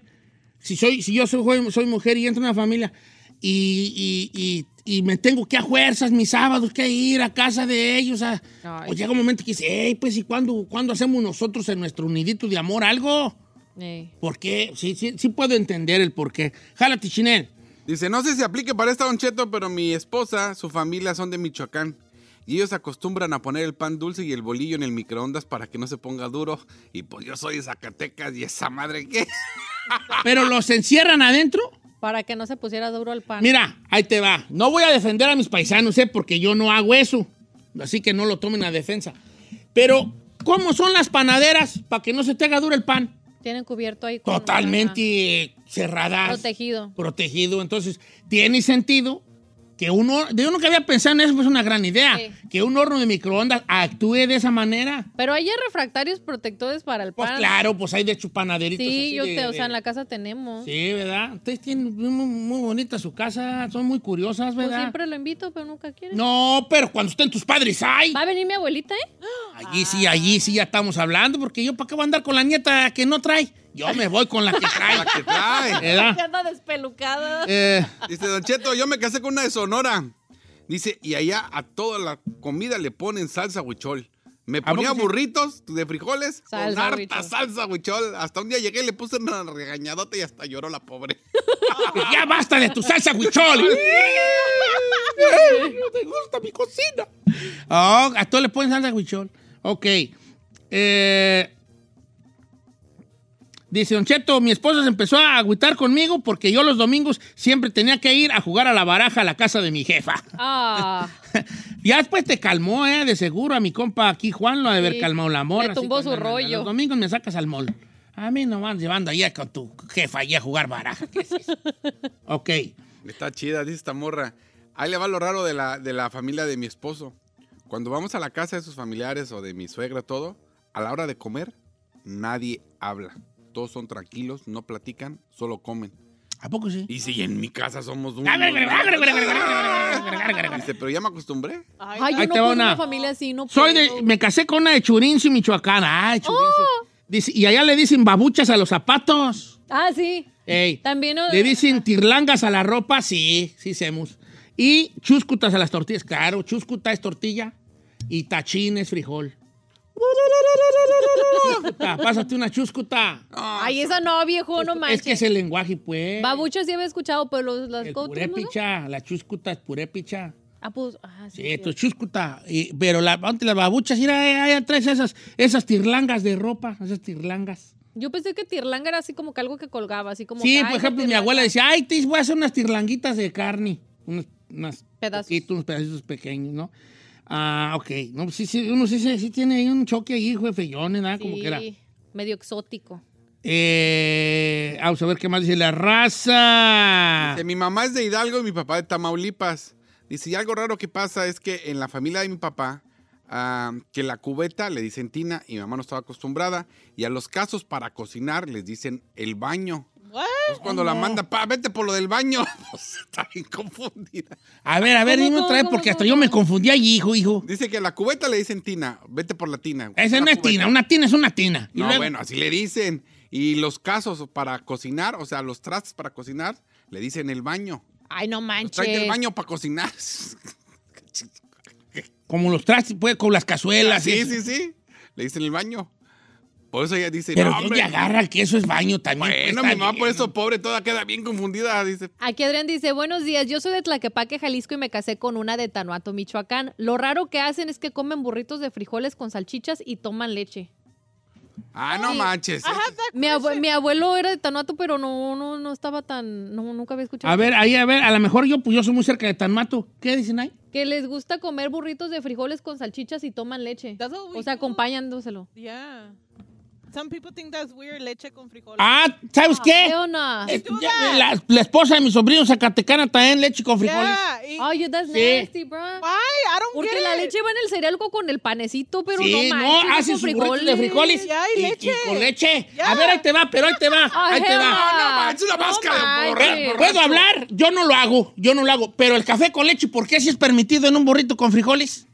si, soy, si yo soy, soy mujer y entro a una familia y, y- y- y me tengo que a fuerzas mis sábados que ir a casa de ellos, a- pues llega un momento que dice, hey, pues ¿y cuándo, cuándo hacemos nosotros en nuestro nidito de amor algo? Ey. ¿Por qué? Sí, sí, sí puedo entender el por qué. Jálate, Chinel. Dice, no sé si aplique para esta Don Cheto, pero mi esposa, su familia son de Michoacán. Y ellos acostumbran a poner el pan dulce y el bolillo en el microondas para que no se ponga duro. Y pues yo soy de Zacatecas y esa madre qué. Pero los encierran adentro. Para que no se pusiera duro el pan. Mira, ahí te va. No voy a defender a mis paisanos, ¿eh? Porque yo no hago eso. Así que no lo tomen a defensa. Pero, ¿cómo son las panaderas para que no se te haga duro el pan? Tienen cubierto ahí. con- Totalmente cerradas. Protegido. protegido. Entonces, tiene sentido que uno, de uno que había pensado en eso, pues una gran idea. Sí. Que un horno de microondas actúe de esa manera. Pero hay refractarios protectores para el Pues pan. claro, pues hay de hecho panaderitos. Sí, así yo de- te, o sea, en la casa tenemos. Sí, ¿verdad? Ustedes tienen muy, muy bonita su casa, son muy curiosas, Pues ¿verdad? siempre lo invito, pero nunca quiere. No, pero cuando estén tus padres, ¡ay! Va a venir mi abuelita, ¿eh? Allí sí, allí sí ya estamos hablando, porque yo para qué voy a andar con la nieta que no trae. Yo me voy con la que trae. La que trae. Anda despelucada. Eh, Dice, Don Cheto, yo me casé con una de Sonora. Dice, y allá a toda la comida le ponen salsa huichol. Me ponía sí? burritos de frijoles Salsa, con harta huichol. salsa, huichol. Hasta un día llegué y le puse una regañadota y hasta lloró la pobre. ya basta de tu salsa huichol. no te gusta mi cocina. Oh, a todos le ponen salsa huichol. Ok. Eh, dice Don Cheto, mi esposa se empezó a agüitar conmigo porque yo los domingos siempre tenía que ir a jugar a la baraja a la casa de mi jefa. Ah, Ya después te calmó, ¿eh? De seguro a mi compa aquí Juan lo ha de haber Sí. calmado la morra. Le tumbó su "No, no, no, rollo". Los domingos me sacas al mall. A mí no van llevando allá con tu jefa allá a jugar baraja. ¿Qué es eso? ok. Está chida, dice esta morra. Ahí le va lo raro de la, de la familia de mi esposo. Cuando vamos a la casa de sus familiares o de mi suegra, todo, a la hora de comer, nadie habla. Todos son tranquilos, no platican, solo comen. ¿A poco sí? Y si en mi casa somos un... Dice, pero ya me acostumbré. ay, Ahí yo te no va puedo una. una familia así, no Soy puedo. de, me casé con una de Churincio, Michoacán. Ay, Churincio. Oh. Dice, y allá le dicen babuchas a los zapatos. Ah, sí. Ey. También. ¿no? Le dicen tirlangas a la ropa, sí, sí, semos. Y chuscutas a las tortillas, claro, chuscuta es tortilla y tachín es frijol. Pásate una chuscuta. Ay, esa no, viejo, no manches. Es que es el lenguaje, pues. Babuchas sí había escuchado, pero los, las El purépicha, la chuscuta es purépicha. Ah, pues, ah, sí. Sí, esto es chuscuta. Y- pero la, antes las babuchas, mira, ahí ahí traes esas, esas tirlangas de ropa, esas tirlangas. Yo pensé que tirlanga era así como que algo que colgaba, así como. Sí, que, por ejemplo, mi abuela decía, ay, te voy a hacer unas tirlanguitas de carne. Unos, unas Pedazos. poquitos, unos pedacitos pequeños, ¿no? Ah, ok. No, sí, sí, uno sí, sí, sí tiene ahí un choque ahí, hijo de feyones, ¿verdad? Como Sí, que era. medio exótico. Eh, vamos a ver qué más dice la raza. Dice, mi mamá es de Hidalgo y mi papá de Tamaulipas. Dice, y algo raro que pasa es que en la familia de mi papá, ah, que la cubeta le dicen tina y mi mamá no estaba acostumbrada. Y a los casos para cocinar les dicen el baño. Cuando la manda, pa, vete por lo del baño. Pues, está bien confundida. A ver, a ver, ¿Cómo, dime otra vez porque hasta yo me confundí allí, hijo, hijo. Dice que a la cubeta le dicen tina, vete por la tina. Esa no es cubeta. tina, una tina es una tina. No, luego- bueno, así le dicen. Y los casos para cocinar, o sea, los trastes para cocinar, le dicen el baño. Ay, no Trae manches. el baño para cocinar. Como los trastes, pues, con las cazuelas. y sí, sí, sí. Le dicen el baño. Por eso ella dice, Pero no, ¿quién hombre. le agarra que eso es baño también? pues, Bueno, está mi mamá bien. por eso, pobre, toda queda bien confundida. Dice, Aquí Adrián dice, buenos días, yo soy de Tlaquepaque, Jalisco y me casé con una de Tanuato, Michoacán. Lo raro que hacen es que comen burritos de frijoles con salchichas y toman leche. ah, no Sí. manches. Mi, abue- mi abuelo era de Tanuato, pero no, no, no estaba tan, no, nunca había escuchado. A ver, ahí, a ver, a lo mejor yo, pues yo soy muy cerca de Tanmato. ¿Qué dicen ahí? Que les gusta comer burritos de frijoles con salchichas y toman leche. O sea, do. acompañándoselo. Yeah. Some people think that's weird, leche con frijoles. Ah, ¿sabes qué? No. Eh, ya, la, la esposa de mi sobrino Zacatecana también leche con frijoles. Yeah, y- Ay, that's Sí. nasty, bro. Why? I don't Porque get la it. leche va en el cereal co- con el panecito, pero sí, no no, manches, hace con burritos de frijoles. Ya, y leche. con leche. Ya. A ver, ahí te va, pero ahí te va, Ay, ahí te va. no. Una No máscara de manches. borracho. ¿Puedo hablar? Yo no lo hago, yo no lo hago. Pero el café con leche, ¿por qué si es permitido en un burrito con frijoles?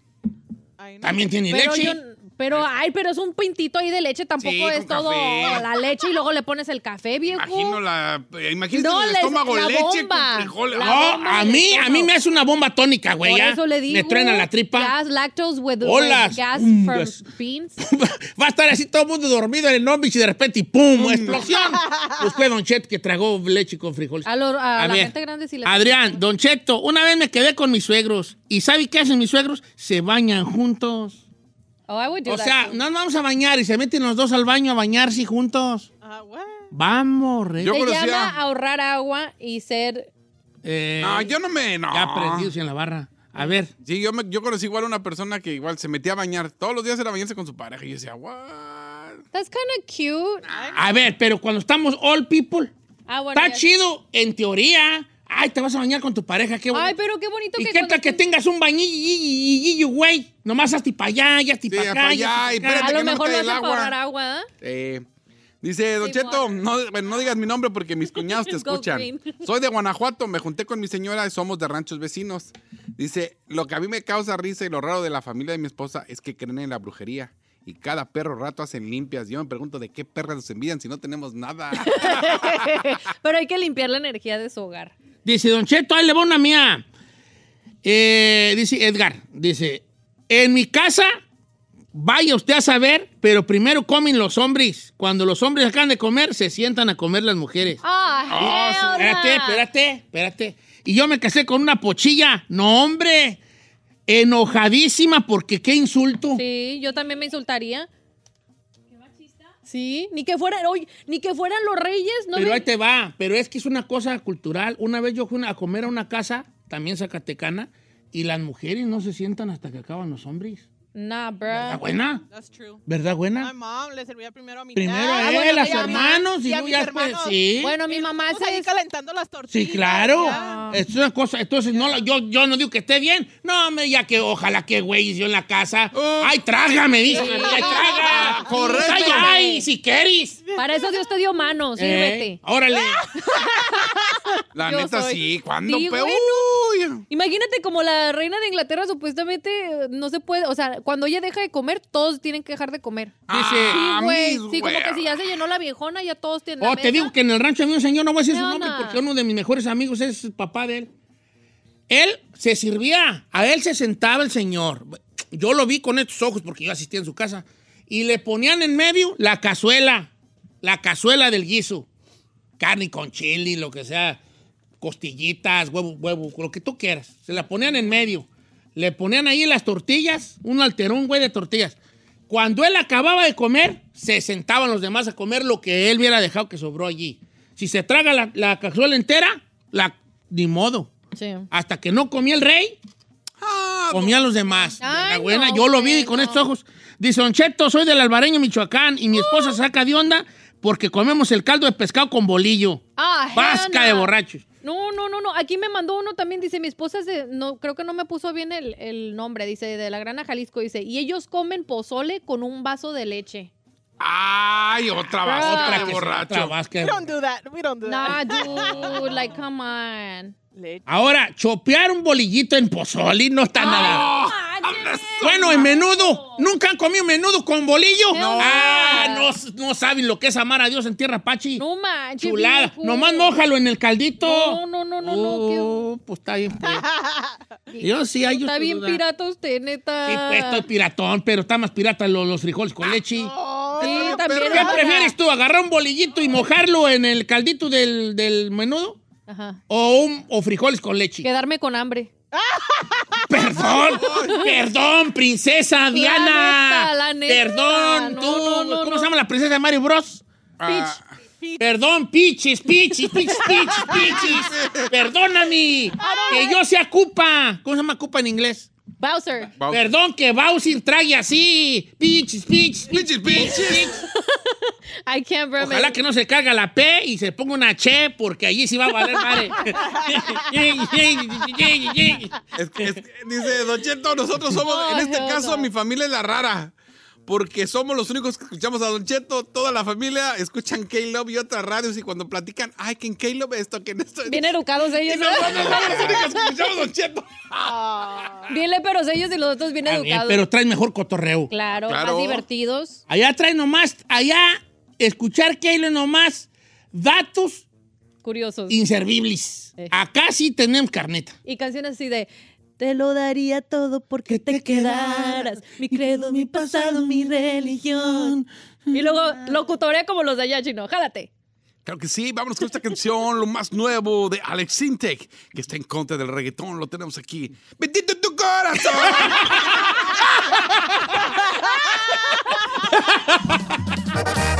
También tiene Pero leche. yo, pero, ay, pero es un pintito ahí de leche, tampoco Sí, es todo café. la leche y luego le pones el café, viejo. Imagino la, imagínate No, el estómago la leche bomba. con frijoles. La a mí, a mí me hace una bomba tónica, güey. Por eso le digo. Me truena la tripa. Gas, lactose with, with gas Mm, from gas. beans. Va a estar así todo el mundo dormido en el Novich y de repente, ¡pum! ¡Explosión! Pues fue Don Chet que tragó leche con frijoles. A, lo- a A la ver, gente grande sí le Adrián, Don Cheto, una vez me quedé con mis suegros. ¿Y sabe qué hacen mis suegros? Se bañan juntos. Oh, I would do O that sea, too. nos vamos a bañar y se meten los dos al baño a bañarse juntos. Ah, what? Vamos, re. Yo Se conocía- llama ahorrar agua y ser... Eh, No, yo no me. No. Ya prendidos en la barra. A ver. Sí, yo, me- yo conocí igual a una persona que igual se metía a bañar. Todos los días era bañarse con su pareja. Y yo decía, what? That's kind of cute. A ver, pero cuando estamos all people, Ah, bueno. está ya- chido en teoría. Ay, te vas a bañar con tu pareja, qué bonito. Ay, pero qué bonito ¿Y que qué tal que tengas un bañillo, güey? Nomás hasta para allá, ya hasta Sí, para acá, ya allá, y. A espérate lo que no mejor hace el para agua. agua, ¿eh? Dice, Don Sí, Cheto, no, no digas mi nombre porque mis cuñados te escuchan. Soy de Guanajuato, me junté con mi señora y somos de ranchos vecinos. Dice, lo que a mí me causa risa y lo raro de la familia de mi esposa es que creen en la brujería. Y cada perro rato hacen limpias. Yo me pregunto de qué perras nos envían si no tenemos nada. Pero hay que limpiar la energía de su hogar. Dice, Don Cheto, ahí le va una mía. Eh, dice Edgar, dice, en mi casa vaya usted a saber, pero primero comen los hombres. Cuando los hombres acaban de comer, se sientan a comer las mujeres. Ah, Oh, espérate, espérate, espérate. Y yo me casé con una pochilla. No, hombre. Enojadísima porque qué insulto. Sí, yo también me insultaría. Sí, ni que fueran, oye, ni que fueran los reyes, ¿no? Pero ahí te va. Pero es que es una cosa cultural. Una vez yo fui a comer a una casa, también zacatecana, y las mujeres no se sientan hasta que acaban los hombres. Nah, ¿Verdad bro. buena? That's true. ¿Verdad buena? My mom le servía primero a mi Primero dad. a Ah, él, bueno, a sus hermanos, y y a luego mis ya después, hermanos. sí. Bueno, mi mamá Pues ahí se... calentando las tortillas. Sí, claro. Es una cosa, entonces no, yo, yo no digo que esté bien. No, me ya que ojalá que güey yo en la casa. Ay, traga, me dicen. a mí, Ay, traga. Correcto. Ay, ay, si quieres. Para eso Dios te dio mano, sírvete. Eh, órale. La Yo neta, soy- sí. ¿Cuándo? Sí, güey. Imagínate como la reina de Inglaterra supuestamente eh, no se puede, o sea, cuando ella deja de comer, todos tienen que dejar de comer. Dice, Ah, Sí, güey. mis Sí, como que güey. si ya se llenó la viejona, ya todos tienen Oh, la te mesa. digo que en el rancho había un señor, no voy a decir su No, nombre no. porque uno de mis mejores amigos es el papá de él. Él se servía, a él se sentaba el señor. Yo lo vi con estos ojos porque yo asistí en su casa. Y le ponían en medio la cazuela, la cazuela del guiso. Carne con chili, lo que sea, costillitas, huevo, huevo, lo que tú quieras. Se la ponían en medio. Le ponían ahí las tortillas, un alterón, güey, de tortillas. Cuando él acababa de comer, se sentaban los demás a comer lo que él hubiera dejado que sobró allí. Si se traga la, la cazuela entera, la, ni modo. Sí. Hasta que no comía el rey, comían los demás. Ay, la buena, no, yo lo vi con estos ojos. Dice, Don Cheto, soy del Albareño, Michoacán, y mi esposa saca de onda porque comemos el caldo de pescado con bolillo. Ah, Vasca de borrachos. No, no, no, no. Aquí me mandó uno también, dice, mi esposa se, no, creo que no me puso bien el, el nombre, dice, de la Grana Jalisco, dice, y ellos comen pozole con un vaso de leche. Ay, otra vasca Otra de borracho. otra vasca We don't do that. We don't do Nah, that. dude, like, come on. Ahora, chopear un bolillito en pozoli no está nada. Bueno, en menudo. ¿Nunca han comido menudo con bolillo? No. Ah, no, no saben lo que es amar a Dios en tierra pachi. No manches. Chulada. Nomás mójalo en el caldito. No, no, no, no, no. qué- Oh, pues está bien. pues. Yo sí, hay Está bien pirata usted, neta. Sí, pues estoy piratón, pero está más pirata lo- los, frijoles con leche. Sí, también. ¿Qué prefieres tú? ¿Agarrar un bolillito y mojarlo en el caldito del, del menudo? Ajá. ¿O, un, o frijoles con leche? Quedarme con hambre. Perdón, perdón, princesa Diana. neta, la neta. Perdón, No, tú. no, no, ¿Cómo no. se llama la princesa de Mario Bros? Ah, Perdón, pichis, pichis, pichis, pichis, pichis. Perdóname. Que yo sea Cupa. ¿Cómo se llama Cupa en inglés? Bowser. Bowser. Perdón que Bowser trague así. Pichis, pichis, Pichis, pichis. I can't bro. Ojalá que no se carga la P y se ponga una che, porque allí sí va a valer madre. Es que, es que, dice Don Cheto, nosotros somos, Oh, en este caso, no. mi familia es la rara. Porque somos los únicos que escuchamos a Don Cheto. Toda la familia escuchan K-Love y otras radios. Y cuando platican, ay, que en K-Love esto, que en esto. Bien educados ellos. Y ¿no? nosotros somos los únicos que escuchamos a Don Cheto. Bien leperos ellos y los otros bien Está bien, educados. pero traen mejor cotorreo. Claro, Claro. más divertidos. Allá traen nomás, allá escuchar Keilo nomás datos Curiosos. inservibles. Eh. Acá sí tenemos carneta. Y canciones así de Te lo daría todo porque te quedaras. Mi credo, mi pasado, mi religión. Y luego locutorea como los de allá, chino. Jálate. Claro que sí, vámonos con esta canción, lo más nuevo de Alex Sintek, que está en contra del reggaetón. Lo tenemos aquí. ¡Bendito tu corazón!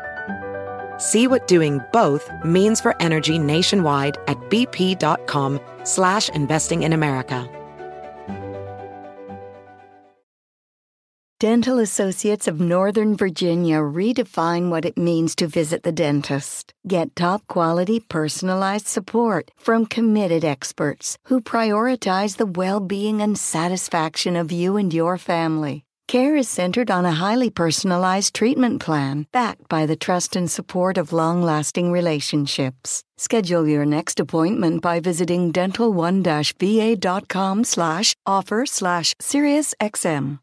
See what doing both means for energy nationwide at bp.com slash investing in America. Dental Associates of Northern Virginia redefine what it means to visit the dentist. Get top quality personalized support from committed experts who prioritize the well being and satisfaction of you and your family. Care is centered on a highly personalized treatment plan backed by the trust and support of long lasting relationships. Schedule your next appointment by visiting dental1-va.com slash offer slash SiriusXM.